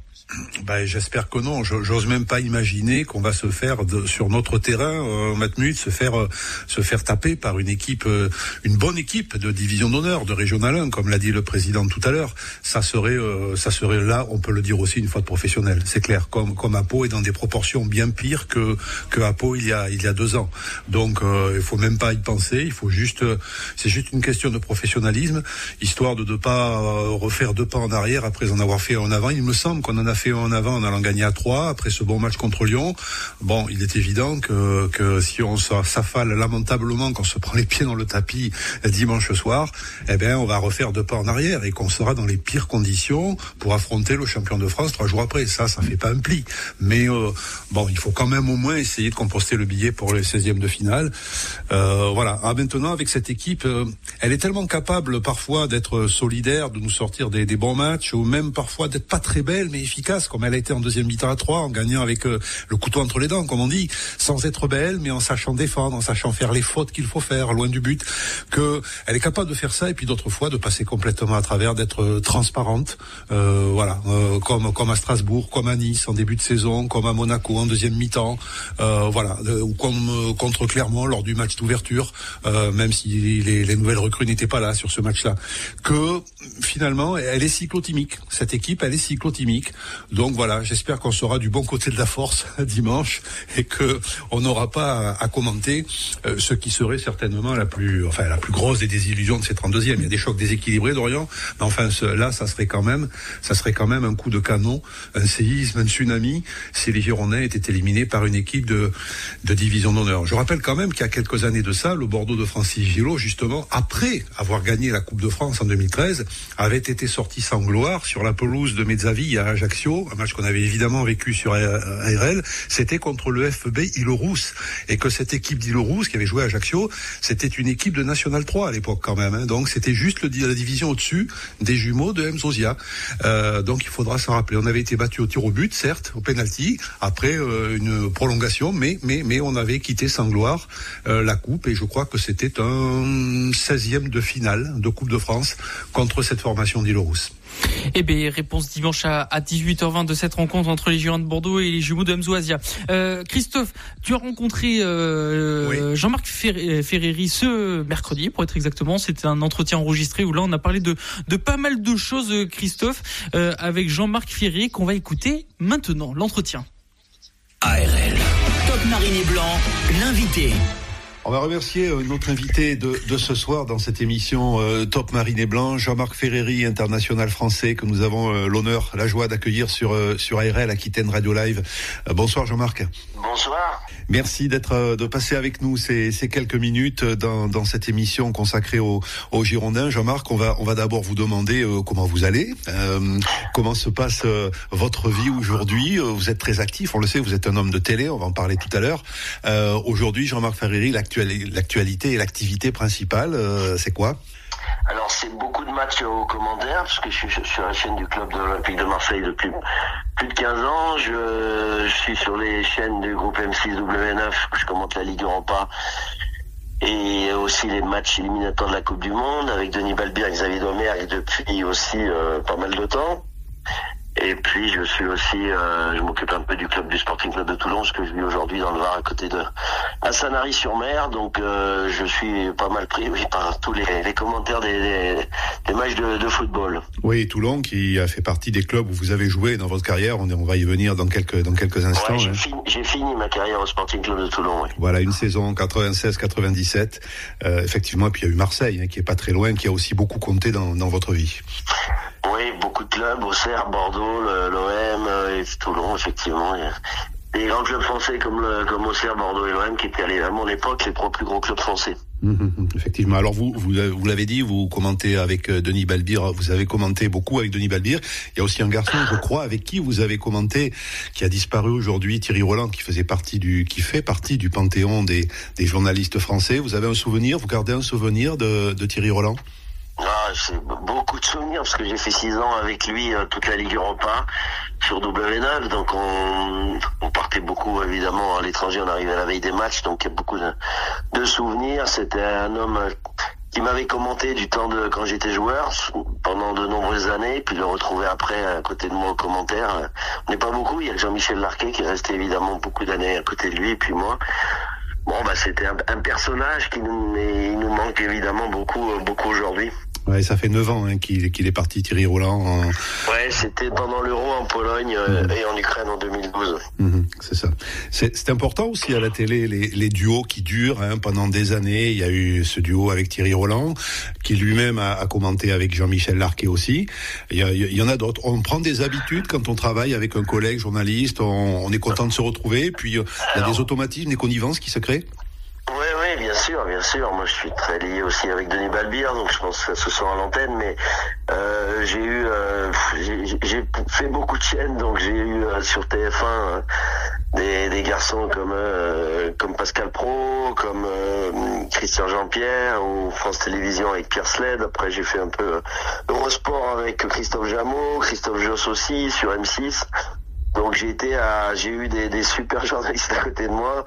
Ben, j'espère que non. J'ose même pas imaginer qu'on va se faire de, sur notre terrain, euh, Matmut, se faire euh, se faire taper par une équipe, euh, une bonne équipe de division d'honneur, de régional 1, comme l'a dit le président tout à l'heure. Ça serait euh, ça serait là, on peut le dire aussi une fois de professionnel. C'est clair, comme comme Apo est dans des proportions bien pires que que Apo il y a il y a deux ans. Donc il faut même pas y penser. Il faut juste c'est juste une question de professionnalisme, histoire de ne pas refaire deux pas en arrière après en avoir fait en avant. Il me semble qu'on en a fait en avant en allant gagner à 3 après ce bon match contre Lyon. Bon, il est évident que, que si on s'affale lamentablement, qu'on se prend les pieds dans le tapis dimanche soir, eh bien, on va refaire deux pas en arrière et qu'on sera dans les pires conditions pour affronter le champion de France trois jours après. Ça, ça fait pas un pli. Mais euh, bon, il faut quand même au moins essayer de composter le billet pour les 16e de finale. Euh, voilà. Ah, maintenant, avec cette équipe, euh, elle est tellement capable parfois d'être solidaire, de nous sortir des, des bons matchs, ou même parfois d'être pas très belle, mais efficace comme elle a été en deuxième mi-temps à 3, en gagnant avec euh, le couteau entre les dents, comme on dit, sans être belle, mais en sachant défendre, en sachant faire les fautes qu'il faut faire, loin du but, que elle est capable de faire ça, et puis d'autres fois de passer complètement à travers, d'être euh, transparente, euh, voilà, comme comme à Strasbourg, comme à Nice en début de saison, comme à Monaco en deuxième mi-temps, voilà, ou comme contre Clermont lors du match d'ouverture, même si les, les nouvelles recrues n'étaient pas là sur ce match-là, que finalement elle est cyclotimique. Cette équipe, elle est cyclotimique. Donc voilà, j'espère qu'on sera du bon côté de la force dimanche et que on n'aura pas à, commenter euh, ce qui serait certainement la plus, enfin la plus grosse des désillusions de ces 32e. Il y a des chocs déséquilibrés d'Orient, mais enfin là, ça serait quand même, ça serait quand même un coup de canon, un séisme, un tsunami si les Girondins étaient éliminés par une équipe de, de division d'honneur. Je rappelle quand même qu'il y a quelques années de ça, le Bordeaux de Francis Gillot, justement, après avoir gagné la Coupe de France en 2013, avait été sorti sans gloire sur la pelouse de Mezzaville à Ajaccio un match qu'on avait évidemment vécu sur ARL, c'était contre le FB Île-Rousse. Et que cette équipe d'Île-Rousse qui avait joué à Ajaccio, c'était une équipe de National 3 à l'époque quand même. Hein. Donc c'était juste la division au-dessus des jumeaux de Mzozia. Euh, donc il faudra s'en rappeler. On avait été battu au tir au but, certes, au penalty, après euh, une prolongation, mais on avait quitté sans gloire euh, la coupe. Et je crois que c'était un 16e de finale de Coupe de France contre cette formation d'Île-Rousse. Eh bien, réponse dimanche à, 18h20 de cette rencontre entre les Girondins de Bordeaux et les jumeaux de Mzouazia. Euh, Christophe, tu as rencontré euh, Jean-Marc Ferreri ce mercredi, pour être exactement. C'était un entretien enregistré où là, on a parlé de, de pas mal de choses, Christophe, euh, avec Jean-Marc Ferreri, qu'on va écouter maintenant, l'entretien. ARL, Top Marine Blanc, l'invité. On va remercier euh, notre invité de, de, ce soir dans cette émission euh, Top Marine et Blanc, Jean-Marc Ferreri, international français, que nous avons euh, l'honneur, la joie d'accueillir sur, sur ARL Aquitaine Radio Live. bonsoir Jean-Marc. Bonsoir. Merci d'être de passer avec nous ces, ces quelques minutes dans, dans, cette émission consacrée aux, aux Girondins. Jean-Marc, on va, on va d'abord vous demander comment vous allez, comment se passe votre vie aujourd'hui. Vous êtes très actif, on le sait, vous êtes un homme de télé, on va en parler tout à l'heure. aujourd'hui, Jean-Marc Ferreri, l'actualité et l'activité principale, euh, c'est quoi? Alors c'est beaucoup de matchs au commentaire parce que je suis sur la chaîne du club de l'Olympique de Marseille depuis plus de 15 ans. Je, suis sur les chaînes du groupe M6 W9. Je commente la Ligue Europa et aussi les matchs éliminatoires de la Coupe du Monde avec Denis Balbir et Xavier Domergue depuis aussi euh, pas mal de temps. Et puis je suis aussi, euh, je m'occupe un peu du club du Sporting Club de Toulon, ce que je vis aujourd'hui dans le Var à côté de à Sanary-sur-Mer. Donc euh, je suis pas mal pris oui, par tous les, les commentaires des, des, matchs de, de, football. Oui, Toulon qui a fait partie des clubs où vous avez joué dans votre carrière. On, on va y venir dans quelques dans quelques instants. Ouais, j'ai, hein. fini, fini, ma carrière au Sporting Club de Toulon. Oui. Voilà une saison 96-97. Euh, effectivement, et puis il y a eu Marseille hein, qui est pas très loin, qui a aussi beaucoup compté dans, dans votre vie. Oui, beaucoup de clubs, Auxerre, Bordeaux, l'OM euh, et Toulon, effectivement. des grands clubs français comme comme Auxerre, Bordeaux et l'OM qui étaient à mon époque les trois plus gros clubs français. Mmh, effectivement. Alors vous, vous, vous l'avez dit, vous commentez avec euh, Denis Balbir, vous avez commenté beaucoup avec Denis Balbir. Il y a aussi un garçon, je crois, avec qui vous avez commenté, qui a disparu aujourd'hui, Thierry Roland, qui faisait partie du, qui fait partie du panthéon des, des journalistes français. Vous avez un souvenir, vous gardez un souvenir de, de Thierry Roland? Ah, j'ai beaucoup de souvenirs parce que j'ai fait six ans avec lui euh, toute la Ligue Europa sur W9, donc on, on partait beaucoup évidemment à l'étranger, on arrivait à la veille des matchs, donc il y a beaucoup de, souvenirs. C'était un homme qui m'avait commenté du temps de quand j'étais joueur pendant de nombreuses années, puis le retrouver après à côté de moi au commentaire. On n'est pas beaucoup, il y a Jean-Michel Larquet qui est resté évidemment beaucoup d'années à côté de lui, et puis moi. C'était un, un, personnage qui nous, il nous manque évidemment beaucoup, beaucoup aujourd'hui. Ouais, ça fait 9 ans hein, qu'il est parti, Thierry Roland. Ouais, c'était pendant l'Euro en Pologne euh, mmh. et en Ukraine en 2012. Mmh, c'est ça. C'est important aussi à la télé, les, les duos qui durent hein, pendant des années. Il y a eu ce duo avec Thierry Roland, qui lui-même a, a, commenté avec Jean-Michel Larquet aussi. Il y, a, il y en a d'autres. On prend des habitudes quand on travaille avec un collègue journaliste, on, on est content de se retrouver, puis euh, il y a des automatismes, des connivences qui se créent bien sûr, bien sûr. Moi, je suis très lié aussi avec Denis Balbir, donc je pense que ce soir à l'antenne. Mais euh, j'ai eu, euh, j'ai fait beaucoup de chaînes, donc j'ai eu euh, sur TF1 euh, des, des, garçons comme euh, comme Pascal Pro, comme Christian Jean-Pierre ou France Télévisions avec Pierre Sled. Après, j'ai fait un peu Eurosport avec Christophe Jameau, Christophe Joss aussi sur M6. Donc j'ai été à, j'ai eu des, des, super journalistes à côté de moi,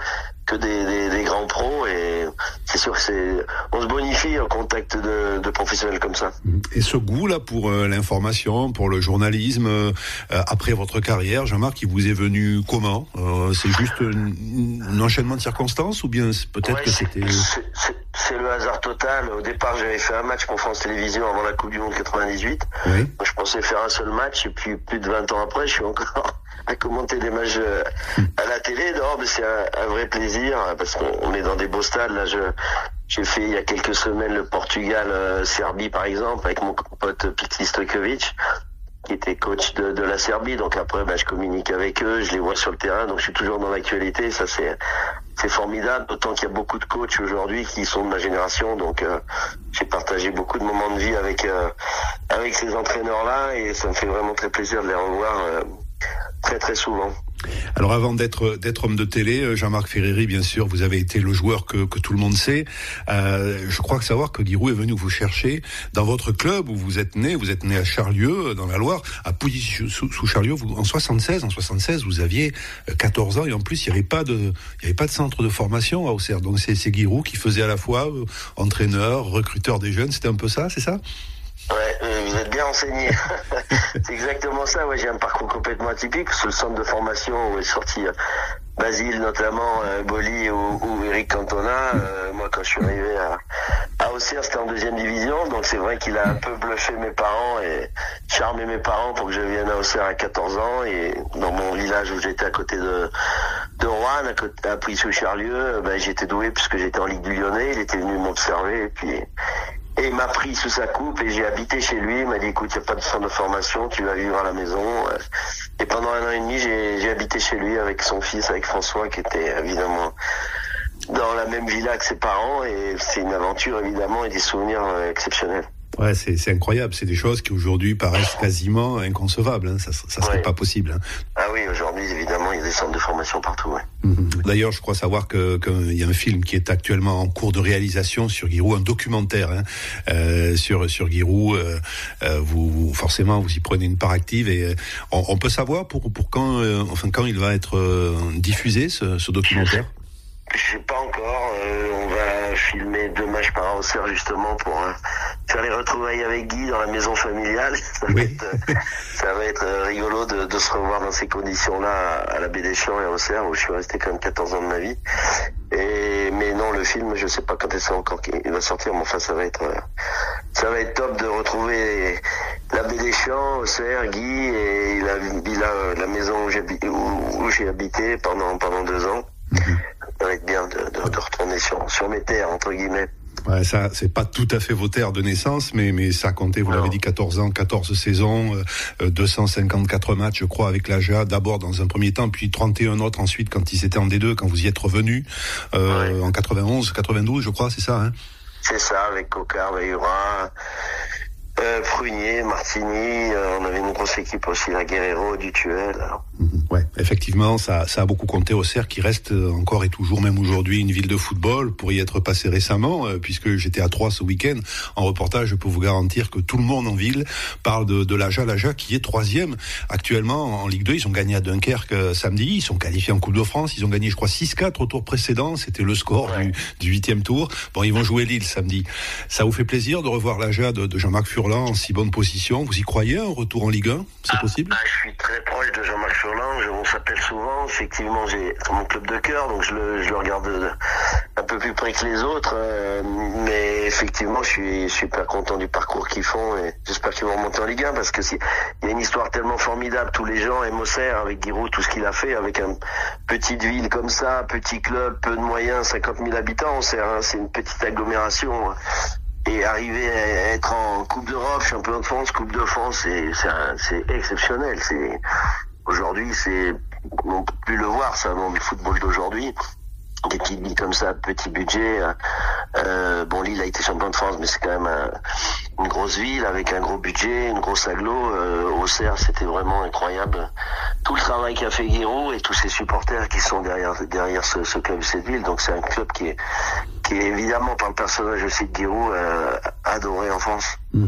que des, des, des grands pros et c'est sûr que c'est, on se bonifie en contact de, de, professionnels comme ça. Et ce goût là pour euh, l'information, pour le journalisme, euh, après votre carrière, Jean-Marc, il vous est venu comment? Euh, C'est juste un, enchaînement de circonstances ou bien peut-être ouais, que c'était c'est le hasard total. Au départ, j'avais fait un match pour France Télévisions avant la Coupe du Monde 98. Oui. Je pensais faire un seul match et puis plus de 20 ans après, je suis encore à commenter des matchs à la télé. Non, mais c'est un, un, vrai plaisir parce qu'on est dans des beaux stades. Là, je j'ai fait il y a quelques semaines le Portugal euh, par exemple avec mon pote Piti Stojkovic qui était coach de, de, la Serbie. Donc après, ben, je communique avec eux, je les vois sur le terrain, donc je suis toujours dans l'actualité. Ça, c'est c'est formidable. D'autant qu'il y a beaucoup de coachs aujourd'hui qui sont de ma génération. Donc euh, j'ai partagé beaucoup de moments de vie avec euh, avec ces entraîneurs-là et ça me fait vraiment très plaisir de les revoir euh, très très souvent. Alors avant d'être d'être homme de télé, euh, Jean-Marc Ferreri, bien sûr, vous avez été le joueur que, que tout le monde sait. Euh, je crois que savoir que Giroud est venu vous chercher dans votre club où vous êtes né. Vous êtes né à Charlieu, dans la Loire, à Pouilly sous, sous Charlieu. Vous, en 76, en 76, vous aviez 14 ans et en plus il n'y avait pas de il avait pas de centre de formation à Auxerre. Donc c'est Giroud qui faisait à la fois euh, entraîneur, recruteur des jeunes. C'était un peu ça, c'est ça? Ouais, euh, vous êtes bien enseigné. c'est exactement ça. Ouais, j'ai un parcours complètement atypique. Sur le centre de formation où est sorti euh, Basile notamment, euh, Boli ou, Eric Cantona. Euh, moi, quand je suis arrivé à, à Auxerre, c'était en deuxième division. Donc c'est vrai qu'il a un peu bluffé mes parents et charmé mes parents pour que je vienne à Auxerre à 14 ans. Et dans mon village où j'étais à côté de, de Rouen, à, côté, à Puy-sous-Charlieu, ben, j'étais doué puisque j'étais en Ligue du Lyonnais. Il était venu m'observer et puis et il m'a pris sous sa coupe et j'ai habité chez lui. Il m'a dit écoute, il n'y a pas de centre de formation, tu vas vivre à la maison. Et pendant un an et demi, j'ai habité chez lui avec son fils, avec François, qui était évidemment dans la même villa que ses parents. Et c'est une aventure évidemment et des souvenirs exceptionnels. Ouais, c'est incroyable. C'est des choses qui aujourd'hui paraissent quasiment inconcevables. Hein. Ça, ça serait ouais. pas possible. Hein. Ah oui, aujourd'hui, évidemment, il y a des centres de formation partout. Ouais. Mmh. D'ailleurs, je crois savoir que qu'il y a un film qui est actuellement en cours de réalisation sur Giroud, un documentaire hein, euh, sur sur Giroud. Euh, euh, vous, vous, forcément, vous y prenez une part active et on, on peut savoir pour pour quand, euh, enfin quand il va être euh, diffusé ce, ce documentaire? Je sais pas encore. Euh, on va filmer deux matchs par an au justement pour euh, faire les retrouvailles avec Guy dans la maison familiale. Ça, oui. va, être, euh, ça va être rigolo de, de, se revoir dans ces conditions-là à la baie des Champs et à Auxerre où je suis resté quand même 14 ans de ma vie. Et mais non, le film, je sais pas quand est-ce encore qu'il va sortir, mais enfin ça va être ça va être top de retrouver la baie des Champs, Auxerre, Guy et la villa, la maison où j'ai habité pendant pendant deux ans. Ça va être bien de, de, de retourner sur, sur mes terres, entre guillemets. Ouais, ça, c'est pas tout à fait vos terres de naissance, mais, mais ça comptait, vous l'avez dit, 14 ans, 14 saisons, 254 matchs, je crois, avec l'AGA, d'abord dans un premier temps, puis 31 autres ensuite quand ils étaient en D2, quand vous y êtes revenu, en 91, 92, je crois, c'est ça, hein? C'est ça, avec Cocard, Veillura, euh, Prunier, Martini, euh, on avait une grosse équipe aussi, la Guerrero, Dutuel. Mhm. Ouais, effectivement, ça, ça a beaucoup compté au Cerf, qui reste euh, encore et toujours, même aujourd'hui, une ville de football, pour y être passé récemment, puisque j'étais à Troyes ce week-end en reportage. Je peux vous garantir que tout le monde en ville parle de, de l'Aja, l'Aja qui est troisième actuellement en Ligue 2. Ils ont gagné à Dunkerque samedi, ils sont qualifiés en Coupe de France, ils ont gagné, je crois, 6-4 au tour précédent. C'était le score du huitième tour. Bon, ils vont jouer Lille samedi. Ça vous fait plaisir de revoir l'Aja de, de Jean-Marc Furlan en si bonne position. Vous y croyez, un retour en Ligue 1 C'est ah, possible? ah, Je suis très proche de Jean-Marc Furlan. On s'appelle souvent. Effectivement, j'ai mon club de cœur, donc je le, je le, regarde un peu plus près que les autres. Euh, mais effectivement, je suis super content du parcours qu'ils font et j'espère qu'ils vont remonter en Ligue 1 parce que il y a une histoire tellement formidable. Tous les gens Auxerre avec Giroud, tout ce qu'il a fait avec une petite ville comme ça, petit club, peu de moyens, 50 000 habitants. Hein, c'est une petite agglomération et arriver à être en Coupe d'Europe, champion de France, Coupe de France, c'est exceptionnel. Aujourd'hui, c'est on peut plus le voir ça dans le football d'aujourd'hui. Des petites villes comme ça, petit budget. Euh, bon, Lille a été champion de France, mais c'est quand même une grosse ville avec un gros budget, une grosse aglo. Euh, Auxerre, c'était vraiment incroyable. Tout le travail qu'a fait Guiraud et tous ses supporters qui sont derrière derrière ce, ce club, cette ville. Donc c'est un club qui est qui est évidemment par le personnage de Giroud euh, adoré en France.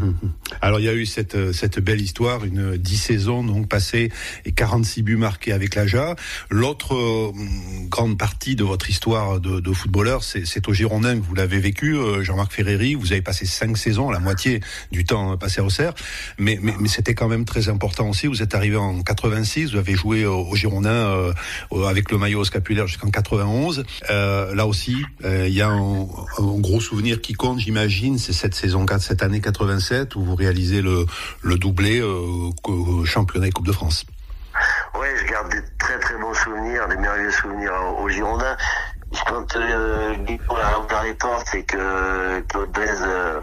Alors il y a eu cette euh, cette belle histoire, une 10 saisons donc passées et 46 buts marqués avec l'Aja. L'autre euh, grande partie de votre histoire de, de footballeur, c'est au Girondin que vous l'avez vécu, Jean-Marc Ferreri. Vous avez passé cinq saisons, la moitié du temps passé au Cerf, mais mais, mais c'était quand même très important aussi. Vous êtes arrivé en 86, vous avez joué au, Girondin avec le maillot scapulaire jusqu'en 91. là aussi, il y a un un, gros souvenir qui compte, j'imagine, c'est cette saison 4, cette année 87 où vous réalisez le, doublé euh, championnat et Coupe de France. Oui, je garde des très très bons souvenirs, des merveilleux souvenirs au Girondin. Quand euh, a les portes et que Claude Bèze euh,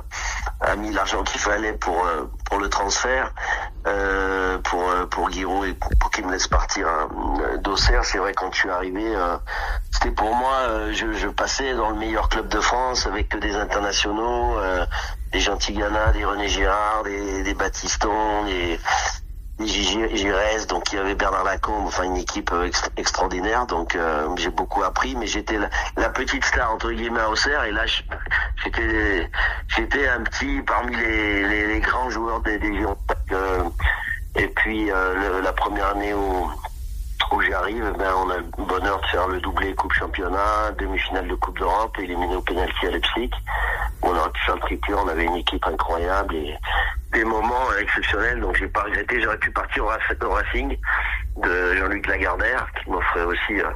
a mis l'argent qu'il fallait pour euh, pour le transfert, euh, pour pour Giroud et pour, qu'il me laisse partir hein, d'Auxerre, c'est vrai quand je suis arrivé, c'était pour moi, je, je, passais dans le meilleur club de France avec que des internationaux, des gentils Ghana, des René Girard, des, des des Giresse, donc il y avait Bernard Lacombe, enfin une équipe euh, extraordinaire, donc euh, j'ai beaucoup appris, mais j'étais la, petite star entre guillemets à Auxerre, et là j'étais j'étais un petit parmi les, les, les grands joueurs des, des euh, et puis la première année où où j'arrive, ben on a le bonheur de faire le doublé Coupe Championnat, demi-finale de Coupe d'Europe, éliminé au pénalty à Leipzig. On aurait pu faire le triplé, on avait une équipe incroyable et des moments exceptionnels, donc j'ai pas regretté. J'aurais pu partir au Racing de Jean-Luc Lagardère, qui m'offrait aussi euh,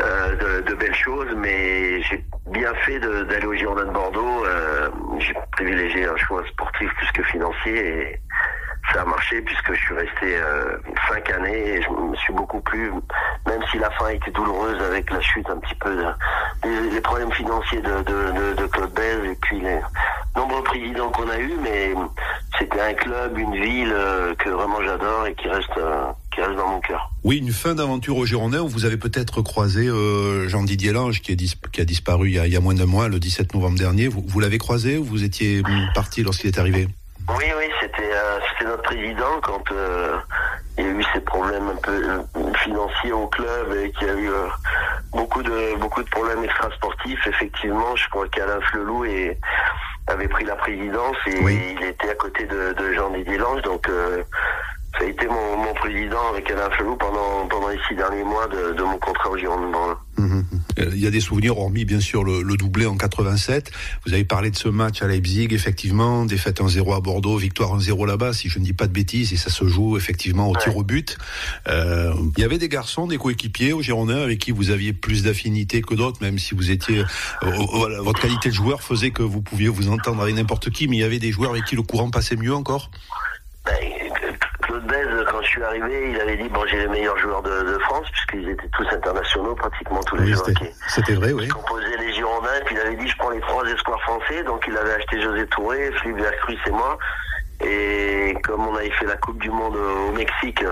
euh, de, belles choses, mais j'ai bien fait d'aller au Girondin de Bordeaux. Euh, j'ai privilégié un choix sportif plus que financier et ça a marché puisque je suis resté euh, cinq années et je me suis beaucoup plu, même si la fin était douloureuse avec la chute un petit peu des, les problèmes financiers de, de, de, Claude Bell et puis les nombreux présidents qu'on a eu, mais c'était un club, une ville euh, que vraiment j'adore et qui reste euh, qui reste dans mon cœur. Oui, une fin d'aventure au Girondin où vous avez peut-être croisé Jean-Didier Lange qui, est qui a disparu il y a, il y a, moins d'un mois, le 17 novembre dernier. Vous, vous l'avez croisé ou vous étiez parti lorsqu'il est arrivé? Oui, oui, c'était euh, c'était notre président quand euh, il y a eu ces problèmes un peu euh, financiers au club et qu'il y a eu beaucoup de beaucoup de problèmes extrasportifs. Effectivement, je crois qu'Alain Flelou et, avait pris la présidence et il était à côté de, de Jean-Didier Lange, donc ça a été mon, mon président avec Alain Flelou pendant pendant les six derniers mois de, de mon contrat au Girondin. Mmh. Il y a des souvenirs, hormis bien sûr le, le, doublé en 87. Vous avez parlé de ce match à Leipzig, effectivement, défaite 1-0 à Bordeaux, victoire 1-0 là-bas, si je ne dis pas de bêtises, et ça se joue effectivement au tir au but. Euh, il y avait des garçons, des coéquipiers au Girondin avec qui vous aviez plus d'affinité que d'autres, même si vous étiez, euh, votre qualité de joueur faisait que vous pouviez vous entendre avec n'importe qui, mais il y avait des joueurs avec qui le courant passait mieux encore? Ben, Quand je suis arrivé, il avait dit bon j'ai les meilleurs joueurs de, de France puisqu'ils étaient tous internationaux, pratiquement tous les joueurs C'était vrai, oui. Qui composaient les Girondins puis il avait dit je prends les trois espoirs français, donc il avait acheté José Touré, Philippe Vercruz et moi. Et comme on avait fait la Coupe du Monde au Mexique,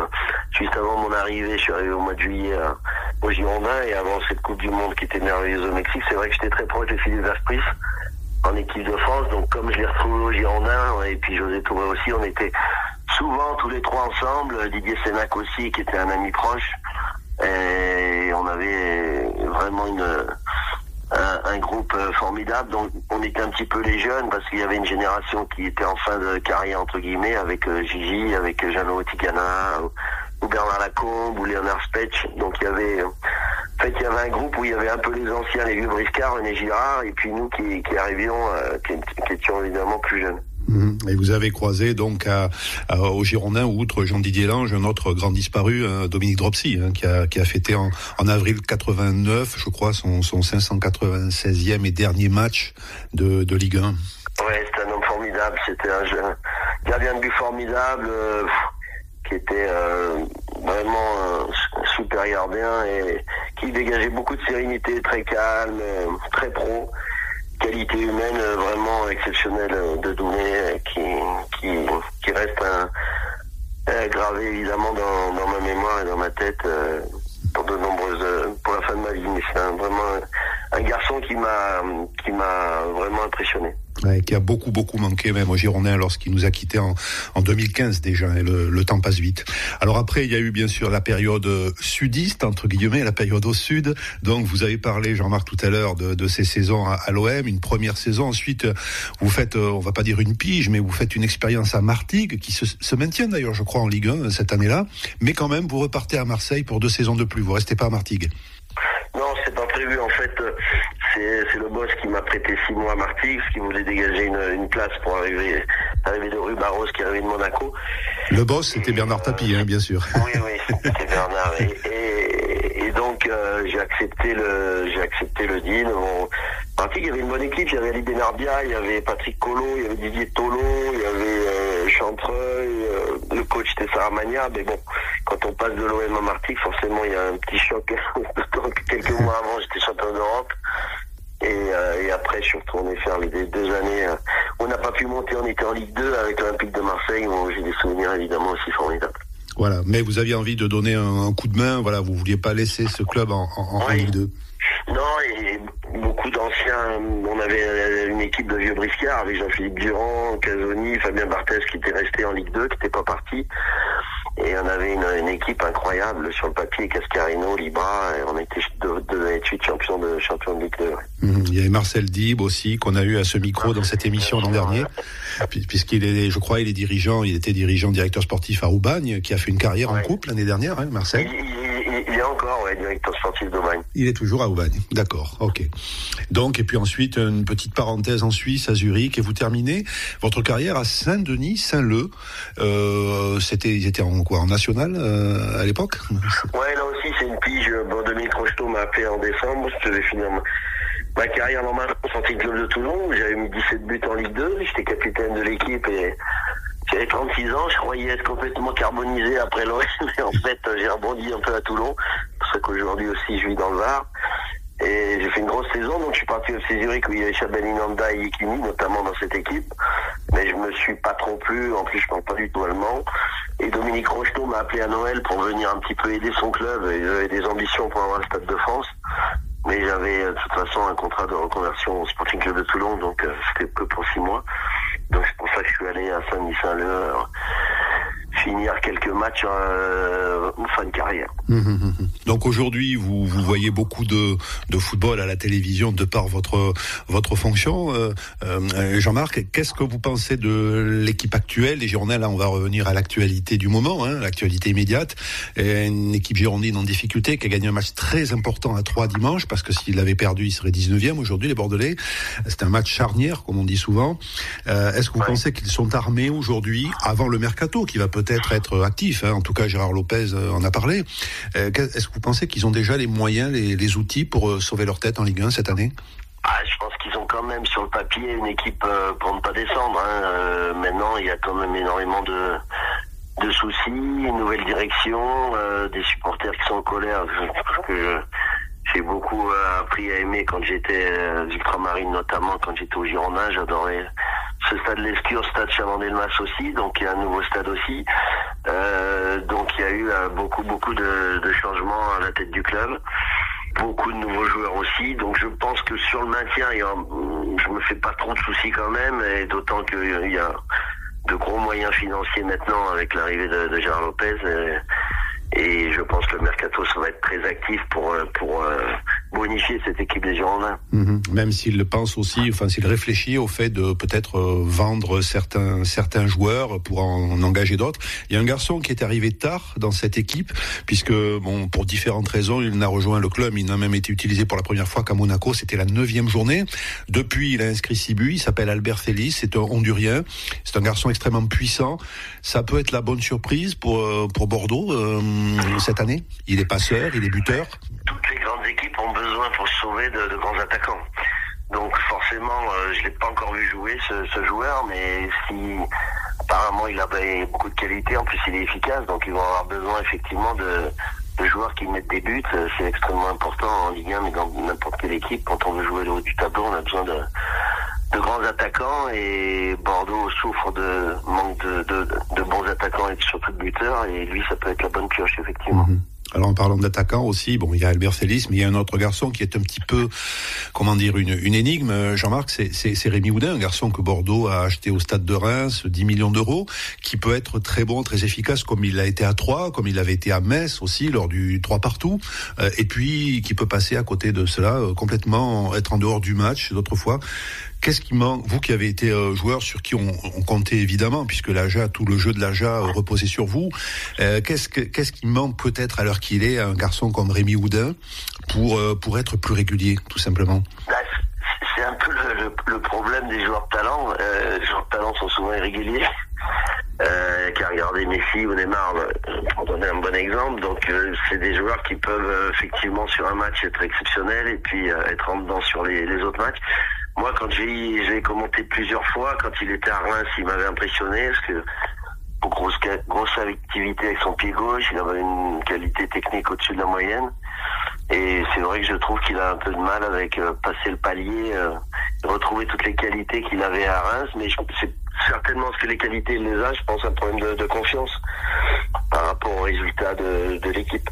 juste avant mon arrivée, je suis arrivé au mois de juillet au Girondins, et avant cette Coupe du Monde qui était merveilleuse au Mexique, c'est vrai que j'étais très proche de Philippe Vercruz en équipe de France. Donc comme je l'ai retrouvé au Girondin, et puis José Touré aussi, on était souvent tous les trois ensemble. Didier Sénac aussi, qui était un ami proche. Et on avait vraiment une, un, groupe formidable. Donc on était un petit peu les jeunes parce qu'il y avait une génération qui était en fin de carrière entre guillemets avec euh, Gigi, avec Jeannot Ticana, ou Bernard Lacombe, ou Léonard Spetch. Donc il y avait en fait, il y avait un groupe où il y avait un peu les anciens, les vieux Briscard, René Girard, et puis nous qui, arrivions, euh, qui, étions évidemment plus jeunes. Et vous avez croisé donc à, au Girondin, outre Jean-Didier Lange, un autre grand disparu, euh, Dominique Dropsy, hein, qui, a, qui a fêté en, en, avril 89, je crois, son, son 596e et dernier match de, de Ligue 1. Ouais, c'était un homme formidable, c'était un, gardien de but formidable. Euh, qui était euh, vraiment euh, super gardien et qui dégageait beaucoup de sérénité, très calme, euh, très pro, qualité humaine vraiment exceptionnelle de Douné qui, qui, qui reste gravé évidemment dans, dans, ma mémoire et dans ma tête pour de nombreuses pour la fin de ma vie. Mais c'est vraiment un garçon qui m'a qui m'a vraiment impressionné qui a beaucoup beaucoup manqué même au Girondin lorsqu'il nous a quittés en, en 2015 déjà. Et le, le, temps passe vite. Alors après, il y a eu bien sûr la période sudiste entre guillemets, la période au sud. Donc vous avez parlé, Jean-Marc, tout à l'heure de, de, ces saisons à, à l'OM, une première saison. Ensuite, vous faites, euh, on va pas dire une pige, mais vous faites une expérience à Martigues qui se, se maintient d'ailleurs, je crois, en Ligue 1 cette année-là. Mais quand même, vous repartez à Marseille pour deux saisons de plus. Vous restez pas à Martigues. Non, c'est pas prévu. En fait, c'est le boss qui m'a prêté six mois à Martigues, qui voulait dégager une, une, place pour arriver, arriver de rue Barros, qui arrivait de Monaco. Le boss, c'était Bernard Tapie, hein, bien sûr. Oui, oui, c'était Bernard. Et, et, et donc, euh, j'ai accepté le, j'ai accepté le deal. Bon, il y avait une bonne équipe. Il y avait Ali Benarbia, il y avait Patrick Collot, il y avait Didier Tolo, il y avait euh, Chantreuil, euh, le coach c'était Sarah Magna. Mais bon, quand on passe de l'OM à Martigues, forcément, il y a un petit choc. Quelques mois avant, j'étais champion d'Europe. Et, euh, et, après, je suis retourné faire les deux années. Euh, on n'a pas pu monter, on était en Ligue 2 avec l'Olympique de Marseille. Bon, J'ai des souvenirs évidemment aussi formidables. Voilà, mais vous aviez envie de donner un, un, coup de main. Voilà, vous vouliez pas laisser ce club en, en, en Ligue 2. Non, et beaucoup d'anciens. On avait une équipe de vieux briscards avec Jean-Philippe Durand, Casoni, Fabien Barthez qui était resté en Ligue 2, qui n'était pas parti. Et on avait une, une, équipe incroyable sur le papier, Cascarino, Libra, et on était devait être huit champions de champion de Ligue 2. Ouais. Mmh, il y avait Marcel Dib aussi qu'on a eu à ce micro dans cette émission l'an dernier, puisqu'il est, je crois, il est dirigeant, il était dirigeant directeur sportif à Roubagne, qui a fait une carrière ouais. en couple l'année dernière, hein, Marcel. Il, il, ouais, directeur sportif d'Aubagne. Il est toujours à Aubagne, d'accord, ok. Donc et puis ensuite une petite parenthèse en Suisse, à Zurich, et vous terminez votre carrière à Saint-Denis, Saint-Leu. Euh, c'était, ils étaient en quoi, en national euh, à l'époque? Ouais, là aussi c'est une pige. Bon, Dominique Rocheteau m'a appelé en décembre. Je devais finir ma, ma carrière sortie de club de Toulon. J'avais mis 17 buts en Ligue 2. J'étais capitaine de l'équipe et j'avais 36 ans. Je croyais être complètement carbonisé après l'OS, mais en fait j'ai rebondi un peu à Toulon. Ça qu'aujourd'hui aussi je vis dans le Var. Et j'ai fait une grosse saison, donc je suis parti au Zurich où il y avait Chabel Inanda et Yekini, notamment dans cette équipe. Mais je me suis pas trop plu, en plus je parle pas du tout allemand. Et Dominique Rocheteau m'a appelé à Noël pour venir un petit peu aider son club. Et j'avais des ambitions pour avoir le Stade de France. Mais j'avais de toute façon un contrat de reconversion au Sporting Club de Toulon, donc euh, c'était que pour six mois. Donc c'est pour ça que je suis allé à Saint-Denis-Saint-Leu finir quelques matchs euh, en fin de carrière. Mmh, mmh, mmh. Donc aujourd'hui, vous, vous voyez beaucoup de, de football à la télévision de par votre votre fonction. Euh, euh, Jean-Marc, qu'est-ce que vous pensez de l'équipe actuelle? Des Girondins Là, on va revenir à l'actualité du moment, hein, l'actualité immédiate. Et une équipe girondine en difficulté qui a gagné un match très important à 3 dimanche parce que s'il l'avait perdu, il serait 19e aujourd'hui, les Bordelais. C'est un match charnière, comme on dit souvent. Euh, Est-ce que vous ouais. pensez qu'ils sont armés aujourd'hui, avant le mercato, qui va peut-être être actif hein, En tout cas, Gérard Lopez en a parlé. Est-ce que vous pensez qu'ils ont déjà les moyens, les, outils pour euh, sauver leur tête en Ligue 1 cette année? Ah, je pense qu'ils ont quand même sur le papier une équipe euh, pour ne pas descendre. Hein. Euh, maintenant, il y a quand même énormément de, de soucis, une nouvelle direction, euh, des supporters qui sont en colère. Je, que j'ai beaucoup euh, appris à aimer quand j'étais euh, ultramarine, notamment quand j'étais au Girondin. J'adorais ce stade Lescure, stade Chalandé-le-Mas aussi, donc il y a un nouveau stade aussi. Euh, donc il y a eu euh, beaucoup beaucoup de, changements à la tête du club beaucoup de nouveaux joueurs aussi. Donc je pense que sur le maintien, il y a, je me fais pas trop de soucis quand même, et d'autant qu'il y a de gros moyens financiers maintenant avec l'arrivée de, de Gérard Lopez. Et, et, je pense que le mercato ça va être très actif pour pour bonifier cette équipe des Girondins. Mmh. Même s'il pense aussi, enfin s'il réfléchit au fait de peut-être euh, vendre certains certains joueurs pour en engager d'autres. Il y a un garçon qui est arrivé tard dans cette équipe, puisque bon pour différentes raisons, il n'a rejoint le club, il n'a même été utilisé pour la première fois qu'à Monaco, c'était la neuvième journée. Depuis, il a inscrit six buts, il s'appelle Albert Félix, c'est un Hondurien, c'est un garçon extrêmement puissant. Ça peut être la bonne surprise pour euh, pour Bordeaux euh, cette année. Il est passeur, il est buteur. Toutes les grandes équipes ont besoin pour sauver de, grands attaquants. Donc forcément, euh, je l'ai pas encore vu jouer ce, joueur, mais si apparemment il a beaucoup de qualité, en plus il est efficace, donc ils vont avoir besoin effectivement de, de joueurs qui mettent des buts. C'est extrêmement important en Ligue 1, mais dans n'importe quelle équipe, quand on veut jouer le haut du tableau, on a besoin de, grands attaquants et Bordeaux souffre de manque de, de, bons attaquants et surtout de buteurs et lui ça peut être la bonne pioche effectivement. Mmh. Alors en parlant d'attaquants aussi, bon, il y a Albert Félix, mais il y a un autre garçon qui est un petit peu, comment dire, une, une énigme. Jean-Marc, c'est Rémi Houdin, un garçon que Bordeaux a acheté au Stade de Reims, 10 millions d'euros, qui peut être très bon, très efficace, comme il l'a été à Troyes, comme il avait été à Metz aussi lors du 3 partout, euh, et puis qui peut passer à côté de cela, euh, complètement être en dehors du match d'autres fois. Qu'est-ce qui manque, vous qui avez été euh, joueur sur qui on, on comptait évidemment, puisque l'AJA, tout le jeu de l'AJA euh, reposait sur vous, euh, qu'est-ce, que, qu'est-ce qui manque peut-être à l'heure qu'il est à un garçon comme Rémi Houdin pour, euh, pour être plus régulier, tout simplement? C'est un peu le, le, le, problème des joueurs de talent. Euh, les joueurs de talent sont souvent irréguliers. Euh, qui a regardé Messi ou Neymar, pour donner un bon exemple. Donc euh, c'est des joueurs qui peuvent euh, effectivement sur un match être exceptionnels et puis être en dedans sur les autres matchs. Moi, quand j'ai j'ai commenté plusieurs fois, quand il était à Reims, il m'avait impressionné parce que grosse grosse activité avec son pied gauche, il avait une qualité technique au-dessus de la moyenne. Et c'est vrai que je trouve qu'il a un peu de mal avec euh, passer le palier, euh, retrouver toutes les qualités qu'il avait à Reims, mais c'est certainement que les qualités il les a, je pense un problème de, confiance par rapport aux résultats de, de l'équipe.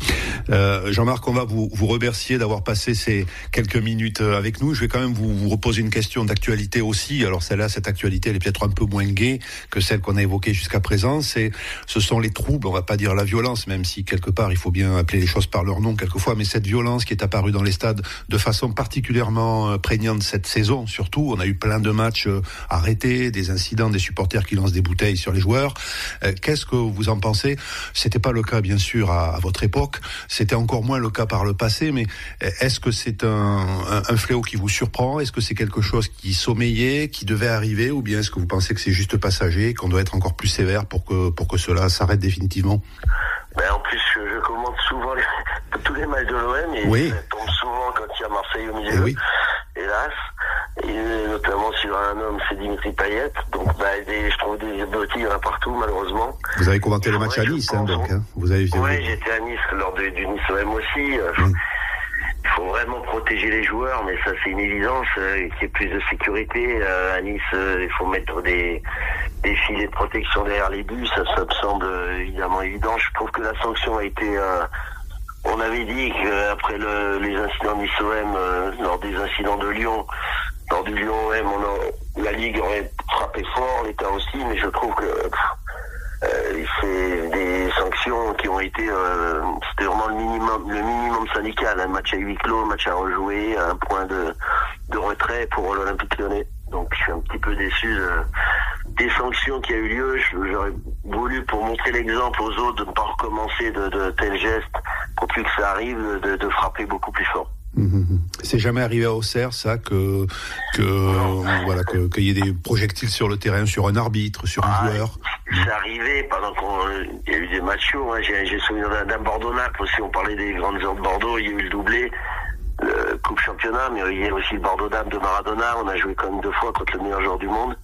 Euh, Jean-Marc, on va vous, vous remercier d'avoir passé ces quelques minutes euh, avec nous. Je vais quand même vous, vous reposer une question d'actualité aussi. Alors celle-là, cette actualité, elle est peut-être un peu moins gaie que celle qu'on a évoquée jusqu'à présent. C'est, ce sont les troubles, on va pas dire la violence, même si quelque part il faut bien appeler les choses par leur nom quelquefois, mais cette violence qui est apparue dans les stades de façon particulièrement euh, prégnante cette saison, surtout. On a eu plein de matchs arrêtés, des incidents, des supporters qui lancent des bouteilles sur les joueurs. Qu'est-ce que vous en pensez? C'était pas le cas, bien sûr, à, votre époque. C'était encore moins le cas par le passé, mais est-ce que c'est un, fléau qui vous surprend? Est-ce que c'est quelque chose qui sommeillait, qui devait arriver, ou bien est-ce que vous pensez que c'est juste passager, qu'on doit être encore plus sévère pour que pour que cela s'arrête définitivement? Ben En plus, je, je commente souvent les, tous les matchs de l'OM et oui. ça tombe souvent quand il y a Marseille au milieu. Et oui. Hélas, et notamment sur un homme, c'est Dimitri Payet. Donc, bah, des, je trouve des petits, il y en a partout, malheureusement. Vous avez commenté le match à Nice, hein, donc. Hein, vous avez Oui, j'étais à Nice lors de, du Nice OM aussi. Mmh. Il faut vraiment protéger les joueurs, mais ça c'est une évidence. Euh, qu'il y ait plus de sécurité euh, à Nice, euh, il faut mettre des, filets de protection derrière les bus. Ça, ça me semble évidemment évident. Je trouve que la sanction a été on avait dit qu'après le, les incidents d'ISOM, euh, lors des incidents de Lyon, lors du Lyon OM, on a, la Ligue aurait frappé fort, l'État aussi, mais je trouve que euh, c'est des sanctions qui ont été, euh, c'était vraiment le minimum, le minimum syndical, un match à huis clos, un match à rejouer, un point de, retrait pour l'Olympique lyonnais. Donc je suis un petit peu déçu de, des sanctions qui a eu lieu. J'aurais voulu, pour montrer l'exemple aux autres, de ne pas recommencer de, de tels gestes, pour plus que ça arrive, de frapper beaucoup plus fort. C'est jamais arrivé à Auxerre, ça, que que euh, voilà que qu'il y ait des projectiles sur le terrain, sur un arbitre, sur un ah, joueur. C'est arrivé pendant qu'il y a eu des matchs chauds. Hein. J'ai souvenir d'un Bordeaux-Naples aussi. On parlait des grandes heures de Bordeaux. Il y a eu le doublé, le Coupe Championnat, mais il y a aussi le Bordeaux-Naples de Maradona. On a joué quand même deux fois contre le meilleur joueur du monde,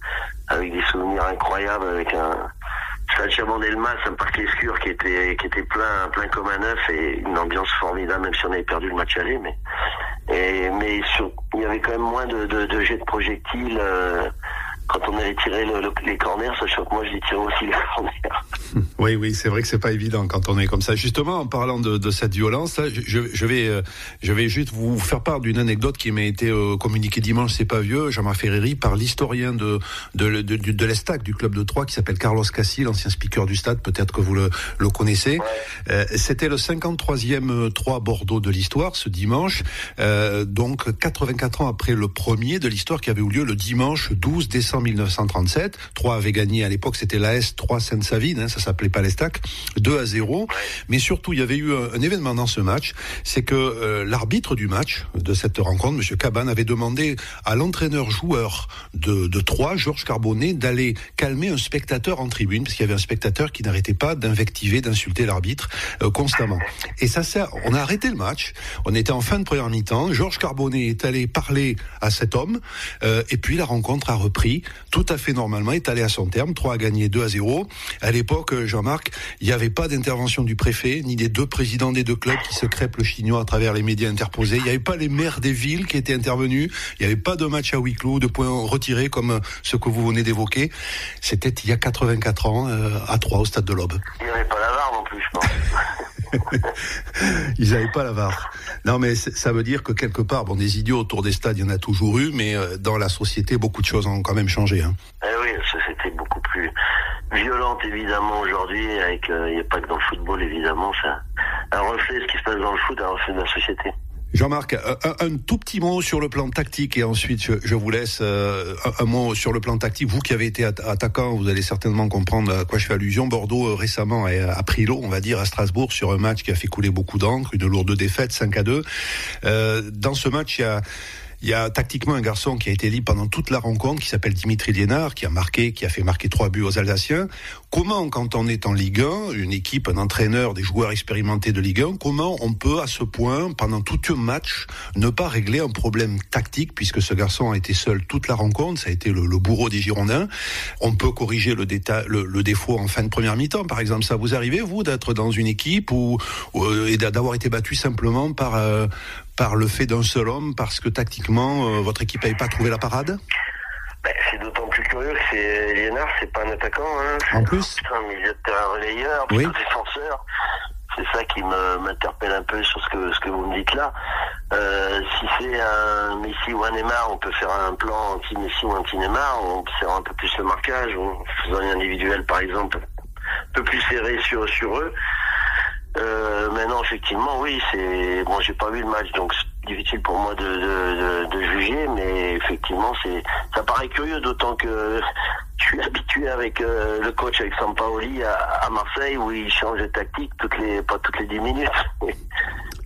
avec des souvenirs incroyables, avec un stade Chabandelmas, un parc escure qui était qui était plein plein comme un œuf et une ambiance formidable, même si on avait perdu le match aller, mais et, mais il y avait quand même moins de, de, jets de projectiles. Euh, quand on allait tirer les corners, sachant que moi je les tirais aussi les corners. Oui, oui, c'est vrai que c'est pas évident quand on est comme ça. Justement, en parlant de, cette violence, je, je, vais, euh, je vais juste vous faire part d'une anecdote qui m'a été euh, communiquée dimanche, c'est pas vieux, Jean-Marc Ferreri, par l'historien de de, de, de l'Estac, du club de Troyes, qui s'appelle Carlos Cassi, l'ancien speaker du stade, peut-être que vous le, le connaissez. Euh, c'était le 53e 3 Bordeaux de l'histoire, ce dimanche, donc 84 ans après le premier de l'histoire qui avait eu lieu le dimanche 12 décembre 1937. Troyes avait gagné à l'époque, c'était l'AS 3 Sainte-Savine, hein, ça s'appelait Palestac, 2 à 0. Mais surtout, il y avait eu un, événement dans ce match, c'est que euh, l'arbitre du match de cette rencontre, Monsieur Cabane, avait demandé à l'entraîneur-joueur de, de Troyes, Georges Carbonnet, d'aller calmer un spectateur en tribune, parce qu'il y avait un spectateur qui n'arrêtait pas d'invectiver, d'insulter l'arbitre euh, constamment. Et ça sert, on a arrêté le match, on était en fin de première mi-temps, Georges Carbonnet est allé parler à cet homme, euh, et puis la rencontre a repris tout à fait normalement, est allé à son terme, 3 a gagné 2 à 0. À l'époque, Jean-Marc, il n'y avait pas d'intervention du préfet, ni des deux présidents des deux clubs qui se crêpent le chinois à travers les médias interposés. Il n'y avait pas les maires des villes qui étaient intervenus. Il n'y avait pas de match à huis clos, de points retirés comme ce que vous venez d'évoquer. C'était il y a 84 ans, euh, à 3 au stade de l'Aube. Il n'y avait pas la non plus. Ils n'avaient pas la VAR. Non, mais ça veut dire que quelque part, bon, des idiots autour des stades, il y en a toujours eu, mais euh, dans la société, beaucoup de choses ont quand même changé. Hein. Eh oui, la société est beaucoup plus violente, évidemment, aujourd'hui, avec, euh, il n'y a pas que dans le football, évidemment, ça, un reflet, ce qui se passe dans le foot, un reflet de la société. Jean-Marc, un, tout petit mot sur le plan tactique et ensuite je, vous laisse euh, un, mot sur le plan tactique. Vous qui avez été attaquant, vous allez certainement comprendre à quoi je fais allusion. Bordeaux euh, récemment a, pris l'eau, on va dire, à Strasbourg sur un match qui a fait couler beaucoup d'encre, une lourde défaite, 5 à 2. Euh, dans ce match, il y a il y a tactiquement un garçon qui a été libre pendant toute la rencontre, qui s'appelle Dimitri Liénard, qui a marqué, qui a fait marquer trois buts aux Alsaciens. Comment, quand on est en Ligue 1, une équipe, un entraîneur, des joueurs expérimentés de Ligue 1, comment on peut à ce point, pendant tout un match, ne pas régler un problème tactique, puisque ce garçon a été seul toute la rencontre, ça a été le, bourreau des Girondins. On peut corriger le, le, défaut en fin de première mi-temps, par exemple. Ça vous arrivez, vous, d'être dans une équipe ou, euh, et d'avoir été battu simplement par, euh, par le fait d'un seul homme, parce que tactiquement, euh, votre équipe n'avait pas trouvé la parade? Ben, C'est d'autant plus curieux que c'est Liénard, c'est pas un attaquant. Hein. En plus C'est un milieu de terrain relayeur, oui. défenseur. C'est ça qui m'interpelle un peu sur ce que, ce que vous me dites là. Euh, si c'est un Messi ou un Neymar, on peut faire un plan anti-Messi ou anti-Neymar, on serre un peu plus le marquage, en faisant un individuel par exemple, un peu plus serré sur, sur eux. Euh, maintenant, effectivement, oui, c'est bon. J'ai pas vu le match, donc c'est difficile pour moi de, de, de, juger, mais effectivement, c'est ça paraît curieux, d'autant que je suis habitué avec euh, le coach avec Sampaoli à, à Marseille où il change de tactique toutes les pas toutes les 10 minutes,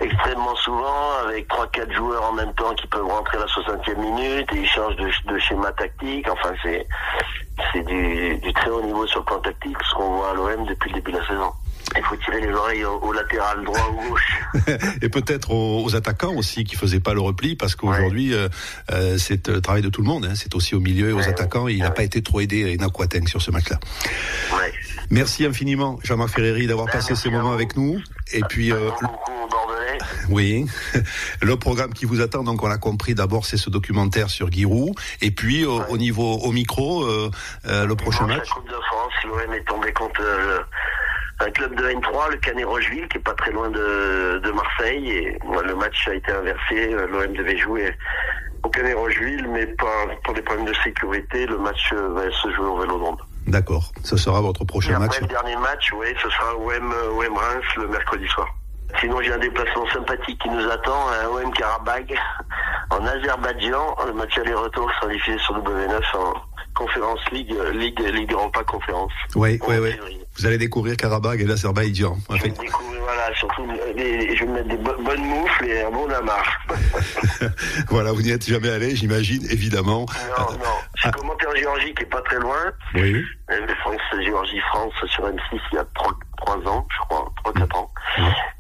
extrêmement souvent avec trois quatre joueurs en même temps qui peuvent rentrer à la 60e minute et il change de, de schéma tactique. Enfin, c'est c'est du, du très haut niveau sur le plan tactique, ce qu'on voit à l'OM depuis le début de la saison. Il faut tirer les oreilles au, latéral droit ou gauche. et peut-être aux, attaquants aussi qui faisaient pas le repli parce qu'aujourd'hui euh, euh, c'est le travail de tout le monde. Hein. C'est aussi au milieu et aux attaquants. il n'a pas été trop aidé à Quateng sur ce match-là. Merci infiniment Jean-Marc Ferreri d'avoir passé ces moments avec nous. Et puis euh, oui, le programme qui vous attend, donc on l'a compris, d'abord c'est ce documentaire sur Giroud, et puis au niveau au micro, le prochain match. La Coupe de France, l'OM est tombé contre un club de N3, le Canet Rocheville, qui est pas très loin de, de Marseille. Et le match a été inversé. L'OM devait jouer au Canet Rocheville, mais pas pour des problèmes de sécurité. Le match euh, va se jouer au Vélodrome. D'accord. Ce sera votre prochain et match. Le dernier match, oui, ce sera OM, OM Reims le mercredi soir. Sinon, j'ai un déplacement sympathique qui nous attend, un OM Karabag en Azerbaïdjan. Le match aller-retour sera diffusé sur W9 en Conférence Ligue, Ligue, Ligue Europa Conférence. Oui, oui, oui. Vous allez découvrir Karabag et l'Azerbaïdjan. Je vais découvrir, voilà, surtout, je vais mettre des bonnes moufles et un bon amarre. voilà, vous n'y êtes jamais allé, j'imagine, évidemment. Non, non. J'ai ah. commenté en Géorgie, qui est pas très loin. Oui. France, Géorgie-France sur M6 il y a 3, 3 ans, je crois, 3-4 ans.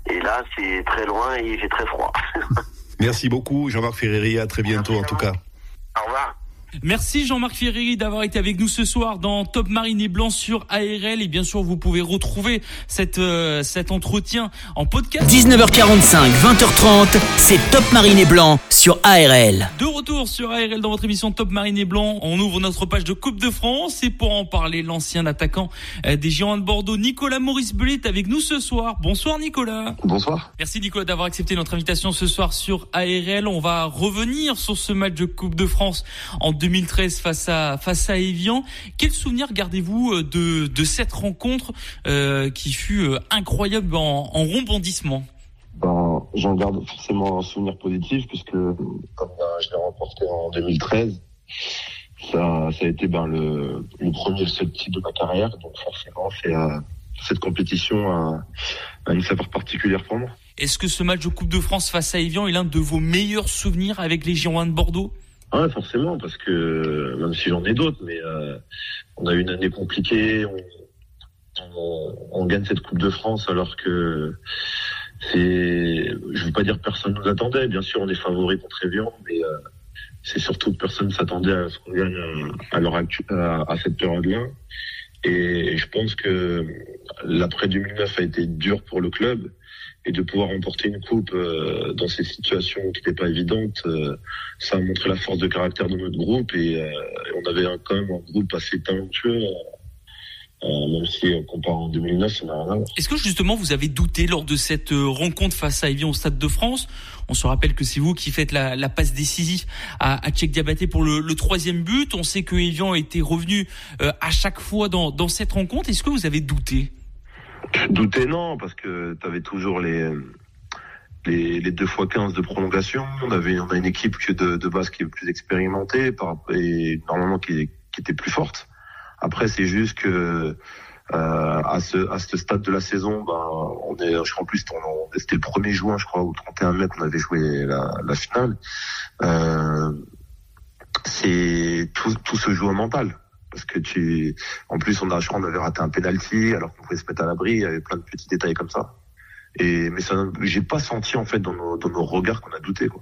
Et là, c'est très loin et fait très froid. Merci beaucoup, Jean-Marc Ferreri. À très bientôt, en tout cas. Au revoir. Merci Jean-Marc Ferreri d'avoir été avec nous ce soir dans Top Marine et Blanc sur ARL et bien sûr vous pouvez retrouver cette, euh, cet entretien en podcast. 19h45, 20h30, c'est Top Marine et Blanc sur ARL. De retour sur ARL dans votre émission Top Marine et Blanc, on ouvre notre page de Coupe de France et pour en parler, l'ancien attaquant euh, des Girondins de Bordeaux, Nicolas Maurice Bellet est avec nous ce soir. Bonsoir Nicolas. Bonsoir. Merci Nicolas d'avoir accepté notre invitation ce soir sur ARL. On va revenir sur ce match de Coupe de France en 2013 face à face à Evian. Quel souvenir gardez-vous euh, de, de cette rencontre euh, qui fut euh, incroyable en, en rebondissement? Ben, J'en garde forcément un souvenir positif puisque comme ben, je l'ai remporté en 2013, ça, ça a été ben, le, le premier seul titre de ma carrière. Donc forcément, c'est euh, cette compétition a, a une saveur particulière pour moi. Est-ce que ce match de Coupe de France face à Evian est l'un de vos meilleurs souvenirs avec les Girondins de Bordeaux? Ouais, forcément, parce que même si j'en ai d'autres, mais euh, on a eu une année compliquée, on, gagne cette Coupe de France alors que c'est, je veux pas dire personne nous attendait. Bien sûr, on est favori contre Evian, mais euh, c'est surtout que personne s'attendait à ce qu'on gagne à, à, cette période-là. Et je pense que l'après 2009 a été dur pour le club et de pouvoir remporter une coupe euh, dans ces situations qui n'étaient pas évidentes, euh, ça a montré la force de caractère de notre groupe et, euh, on avait un, quand même un groupe assez talentueux. même si on compare en 2009, ça n'a rien à voir. Est-ce que justement vous avez douté lors de cette rencontre face à Evian au Stade de France? On se rappelle que c'est vous qui faites la, la passe décisive à, à Tchèque Diabaté pour le, le, troisième but. On sait que Evian était revenu à chaque fois dans, dans cette rencontre. Est-ce que vous avez douté? Douter non, parce que tu avais toujours les, les, les 2 fois 15 de prolongation. On avait on a une équipe de, de base qui est plus expérimentée par, et normalement qui, qui était plus forte. Après, c'est juste que euh, à ce à ce stade de la saison, ben on est, je crois en plus c'était le 1er juin, je crois, ou 31 mai qu'on avait joué la, finale. Euh, c'est tout tout se joue au mental parce que tu, en plus, on a, je crois, on avait raté un penalty alors qu'on pouvait se mettre à l'abri. Il y avait plein de petits détails comme ça. Et mais ça, j'ai pas senti en fait dans nos, dans nos regards qu'on a douté quoi.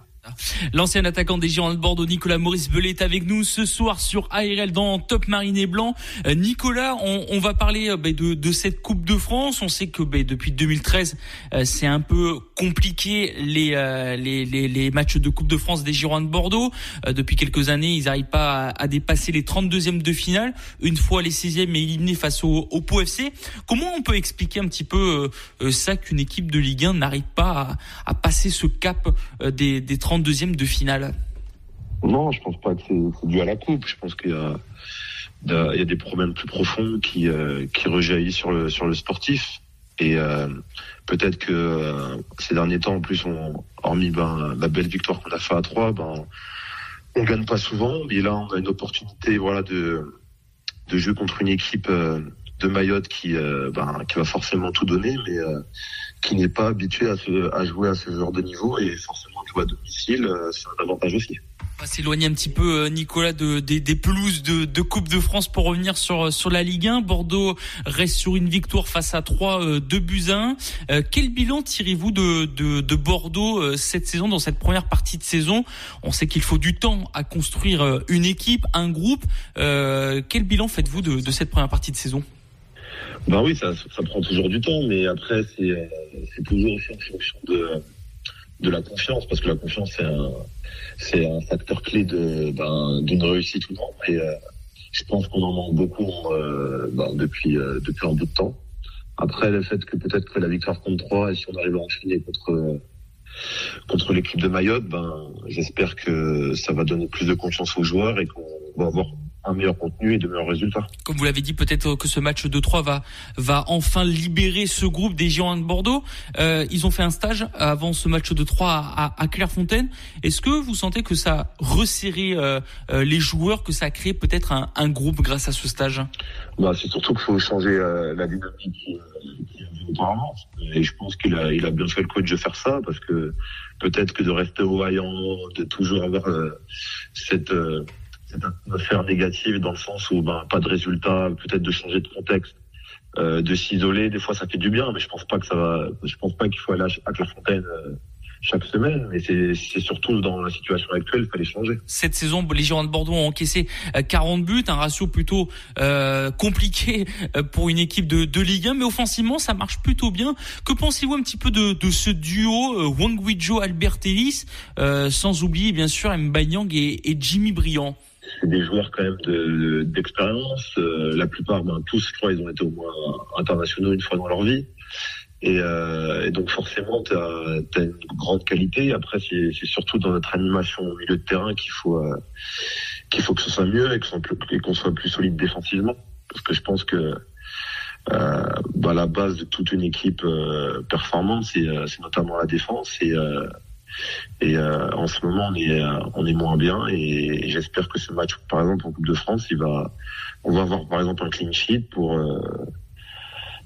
L'ancien attaquant des Girondins de Bordeaux, Nicolas Maurice Belay, est avec nous ce soir sur ARL dans Top Marine et Blanc. Euh, Nicolas, on, on, va parler euh, bah, de, de, cette Coupe de France. On sait que bah, depuis 2013, euh, c'est un peu compliqué les, euh, les, les, les, matchs de Coupe de France des Girondins de Bordeaux. Euh, depuis quelques années, ils n'arrivent pas à, à, dépasser les 32e de finale. Une fois les 16e éliminés face au, au Pau FC. Comment on peut expliquer un petit peu ça qu'une équipe de Ligue 1 n'arrive pas à, à, passer ce cap des, des 30 deuxième de finale Non, je pense pas que c'est dû à la coupe. Je pense qu'il y a, des problèmes plus profonds qui, euh, qui rejaillissent sur le, sur le sportif. Et euh, peut-être que euh, ces derniers temps, en plus, hormis ben, la belle victoire qu'on a fait à 3, ben, on gagne pas souvent. Mais là, on a une opportunité voilà, de, de jouer contre une équipe de Mayotte qui, ben, qui va forcément tout donner, mais qui n'est pas habitué à, à, jouer à ce genre de niveau et forcément à domicile, euh, c'est un avantage aussi. On va s'éloigner un petit peu, Nicolas, de, des, des pelouses de, de, Coupe de France pour revenir sur, sur la Ligue 1. Bordeaux reste sur une victoire face à 3, 2 buts à 1. Euh, quel bilan tirez-vous de, de, de, Bordeaux euh, cette saison, dans cette première partie de saison? On sait qu'il faut du temps à construire une équipe, un groupe. Euh, quel bilan faites-vous de, cette première partie de saison? Ben oui, ça, ça prend toujours du temps, mais après, c'est euh, toujours en fonction de, de la confiance, parce que la confiance, c'est un, c'est un facteur clé de, ben, d'une réussite ou non. Et euh, je pense qu'on en manque beaucoup euh, ben, depuis, euh, depuis un bout de temps. Après, le fait que peut-être que la victoire contre 3, et si on arrive à enchaîner contre, contre l'équipe de Mayotte, ben, j'espère que ça va donner plus de confiance aux joueurs et qu'on va avoir un meilleur contenu et de meilleurs résultats. Comme vous l'avez dit, peut-être que ce match de 3 va va enfin libérer ce groupe des Girondins de Bordeaux. Euh, ils ont fait un stage avant ce match de 3 à, à Clairefontaine. Est-ce que vous sentez que ça a resserré euh, euh, les joueurs, que ça a créé peut-être un, un, groupe grâce à ce stage? Bah, C'est surtout qu'il faut changer euh, la dynamique auparavant. Et je pense qu'il a, il a bien fait le coach de faire ça parce que peut-être que de rester au haillant, de toujours avoir euh, cette cette atmosphère négative dans le sens où ben, pas de résultat, peut-être de changer de contexte, euh, de s'isoler. Des fois, ça fait du bien, mais je pense pas que ça va. Je pense pas qu'il faut aller à, Clairefontaine euh, chaque semaine, mais c'est surtout dans la situation actuelle, il fallait changer. Cette saison, les Girondins de Bordeaux ont encaissé 40 euh, buts, un ratio plutôt euh, compliqué euh, pour une équipe de, de Ligue 1, mais offensivement, ça marche plutôt bien. Que pensez-vous un petit peu de, de ce duo euh, Wang Wijo Albert Ellis, sans oublier bien sûr Mbanyang et, et Jimmy Briand? C'est des joueurs quand même d'expérience. De, la plupart, ben, tous, je crois, ils ont été au moins internationaux une fois dans leur vie. Et, euh, et, donc forcément, tu as, une grande qualité. Après, c'est surtout dans notre animation au milieu de terrain qu'il faut euh, qu'il faut que ce soit mieux et qu'on soit plus solide défensivement. Parce que je pense que euh, bah, la base de toute une équipe euh, performante, c'est euh, notamment la défense. Et, euh, et en ce moment, on est on est moins bien. Et, j'espère que ce match, par exemple en Coupe de France, il va on va avoir par exemple un clean sheet pour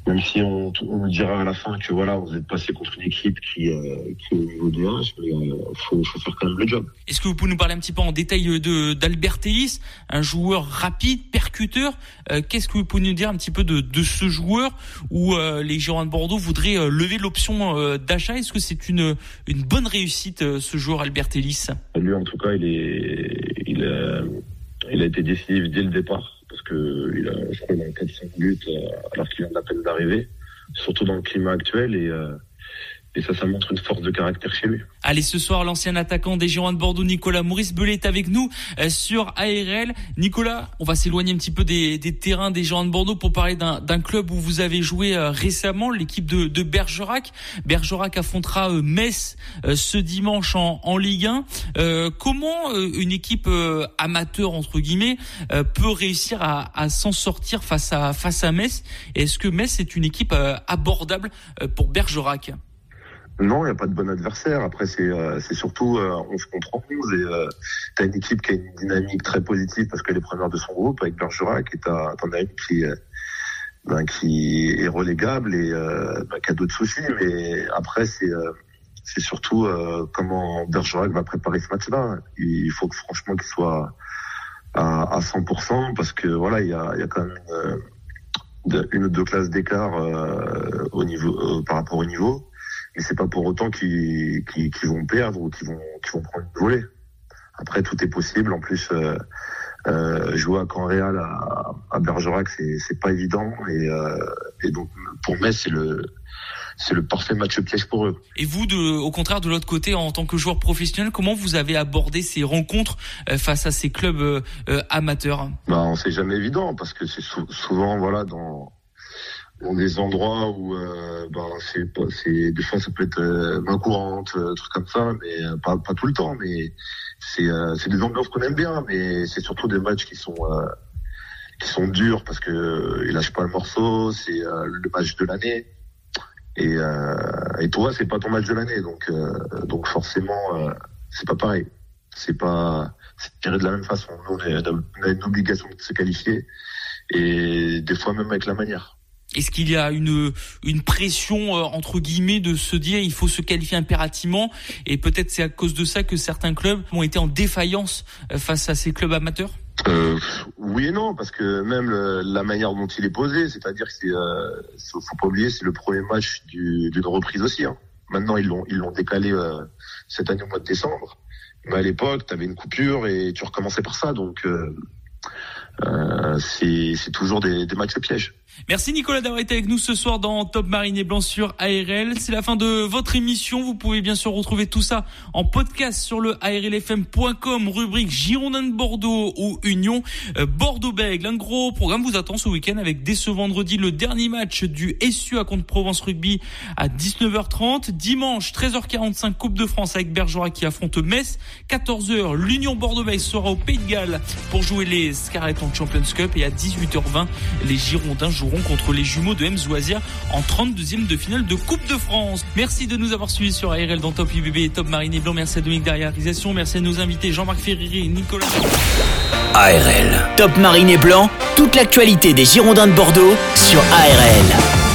même si on, on dira à la fin que voilà, vous êtes passé contre une équipe qui, euh, qui est au niveau du 1, il faut, faut, faire quand même le job. Est-ce que vous pouvez nous parler un petit peu en détail de d'Albert Ellis, un joueur rapide, percuteur euh, Qu'est-ce que vous pouvez nous dire un petit peu de, de ce joueur où euh, les Girondins de Bordeaux voudraient euh, lever l'option euh, d'achat? Est-ce que c'est une, une bonne réussite, euh, ce joueur Albert Ellis? Lui, en tout cas, il, est, il, a, il a été décisif dès le départ parce que il a, je crois, il a 4-5 buts euh, alors qu'il vient à peine d'arriver, surtout dans le climat actuel et euh, et ça, ça montre une force de caractère chez lui. Allez, ce soir, l'ancien attaquant des Girondins de Bordeaux, Nicolas Maurice Belé est avec nous euh, sur ARL. Nicolas, on va s'éloigner un petit peu des, terrains des Girondins de Bordeaux pour parler d'un club où vous avez joué euh, récemment, l'équipe de, Bergerac. Bergerac affrontera euh, Metz ce dimanche en, en Ligue 1. comment une équipe amateur, entre guillemets, peut réussir à, à s'en sortir face à, face à Metz? Est-ce que Metz est une équipe abordable pour Bergerac? Non, il n'y a pas de bon adversaire. Après, c'est euh, surtout euh, 11 contre 11 et euh, tu as une équipe qui a une dynamique très positive parce qu'elle est première de son groupe avec Bergerac et tu as, une qui, ben, qui est relégable et ben, qui a d'autres soucis. Mais après, c'est c'est surtout comment Bergerac va préparer ce match-là. Il faut que franchement qu'il soit à, à 100% parce que voilà, il y a, y a quand même une, une ou deux classes d'écart au niveau par rapport au niveau mais c'est pas pour autant qu'ils vont perdre ou qu'ils vont, vont prendre une volée. Après, tout est possible. En plus, euh, euh, jouer à Caen-Réal à, à, Bergerac, c'est pas évident. Et, euh, et, donc, pour Metz, c'est le c'est le parfait match piège pour eux. Et vous, de, au contraire, de l'autre côté, en tant que joueur professionnel, comment vous avez abordé ces rencontres euh, face à ces clubs euh, euh amateurs? Bah, c'est jamais évident parce que c'est souvent, voilà, dans dans des endroits où euh, ben, c'est c'est des fois ça peut être euh, main courante euh, trucs comme ça mais euh, pas pas tout le temps mais c'est euh, c'est des ambiances qu'on aime bien mais c'est surtout des matchs qui sont qui sont durs parce que il lâche pas le morceau c'est le match de l'année. Et et toi c'est pas ton match de l'année donc donc forcément c'est pas pareil. C'est pas c'est tiré de la même façon. Nous, on a une obligation de se qualifier et des fois même avec la manière est-ce qu'il y a une, une pression euh, entre guillemets de se dire il faut se qualifier impérativement et peut-être c'est à cause de ça que certains clubs ont été en défaillance euh, face à ces clubs amateurs? Euh, Oui et non parce que même le, la manière dont il est posé, c'est-à-dire que c'est euh, faut pas oublier c'est le premier match d'une reprise aussi. Hein. Maintenant ils l'ont ils l'ont décalé euh, cette année au mois de décembre. Mais à l'époque tu avais une coupure et tu recommençais par ça donc euh, c'est toujours des, des matchs pièges. Merci Nicolas d'avoir été avec nous ce soir dans Top Marine et Blanc sur ARL. C'est la fin de votre émission. Vous pouvez bien sûr retrouver tout ça en podcast sur le ARLFM.com, rubrique Girondin de Bordeaux ou Union euh, Bordeaux-Bègle. Un gros programme vous attend ce week-end avec dès ce vendredi le dernier match du SU à contre Provence Rugby à 19h30. Dimanche 13h45 Coupe de France avec Bergerac qui affronte Metz. 14h l'Union Bordeaux-Bègle sera au Pays de Galles pour jouer les Scarlett en Champions Cup et à 18h20 les Girondins joueront contre les jumeaux de Mzouazia en 32e de finale de Coupe de France. Merci de nous avoir suivis sur ARL dans Top IBB et Top Marine et Blanc. Merci à Dominique derrière réalisation. Merci à nos invités Jean-Marc Ferreri et Nicolas. ARL. Top Marine et Blanc, toute l'actualité des Girondins de Bordeaux sur ARL.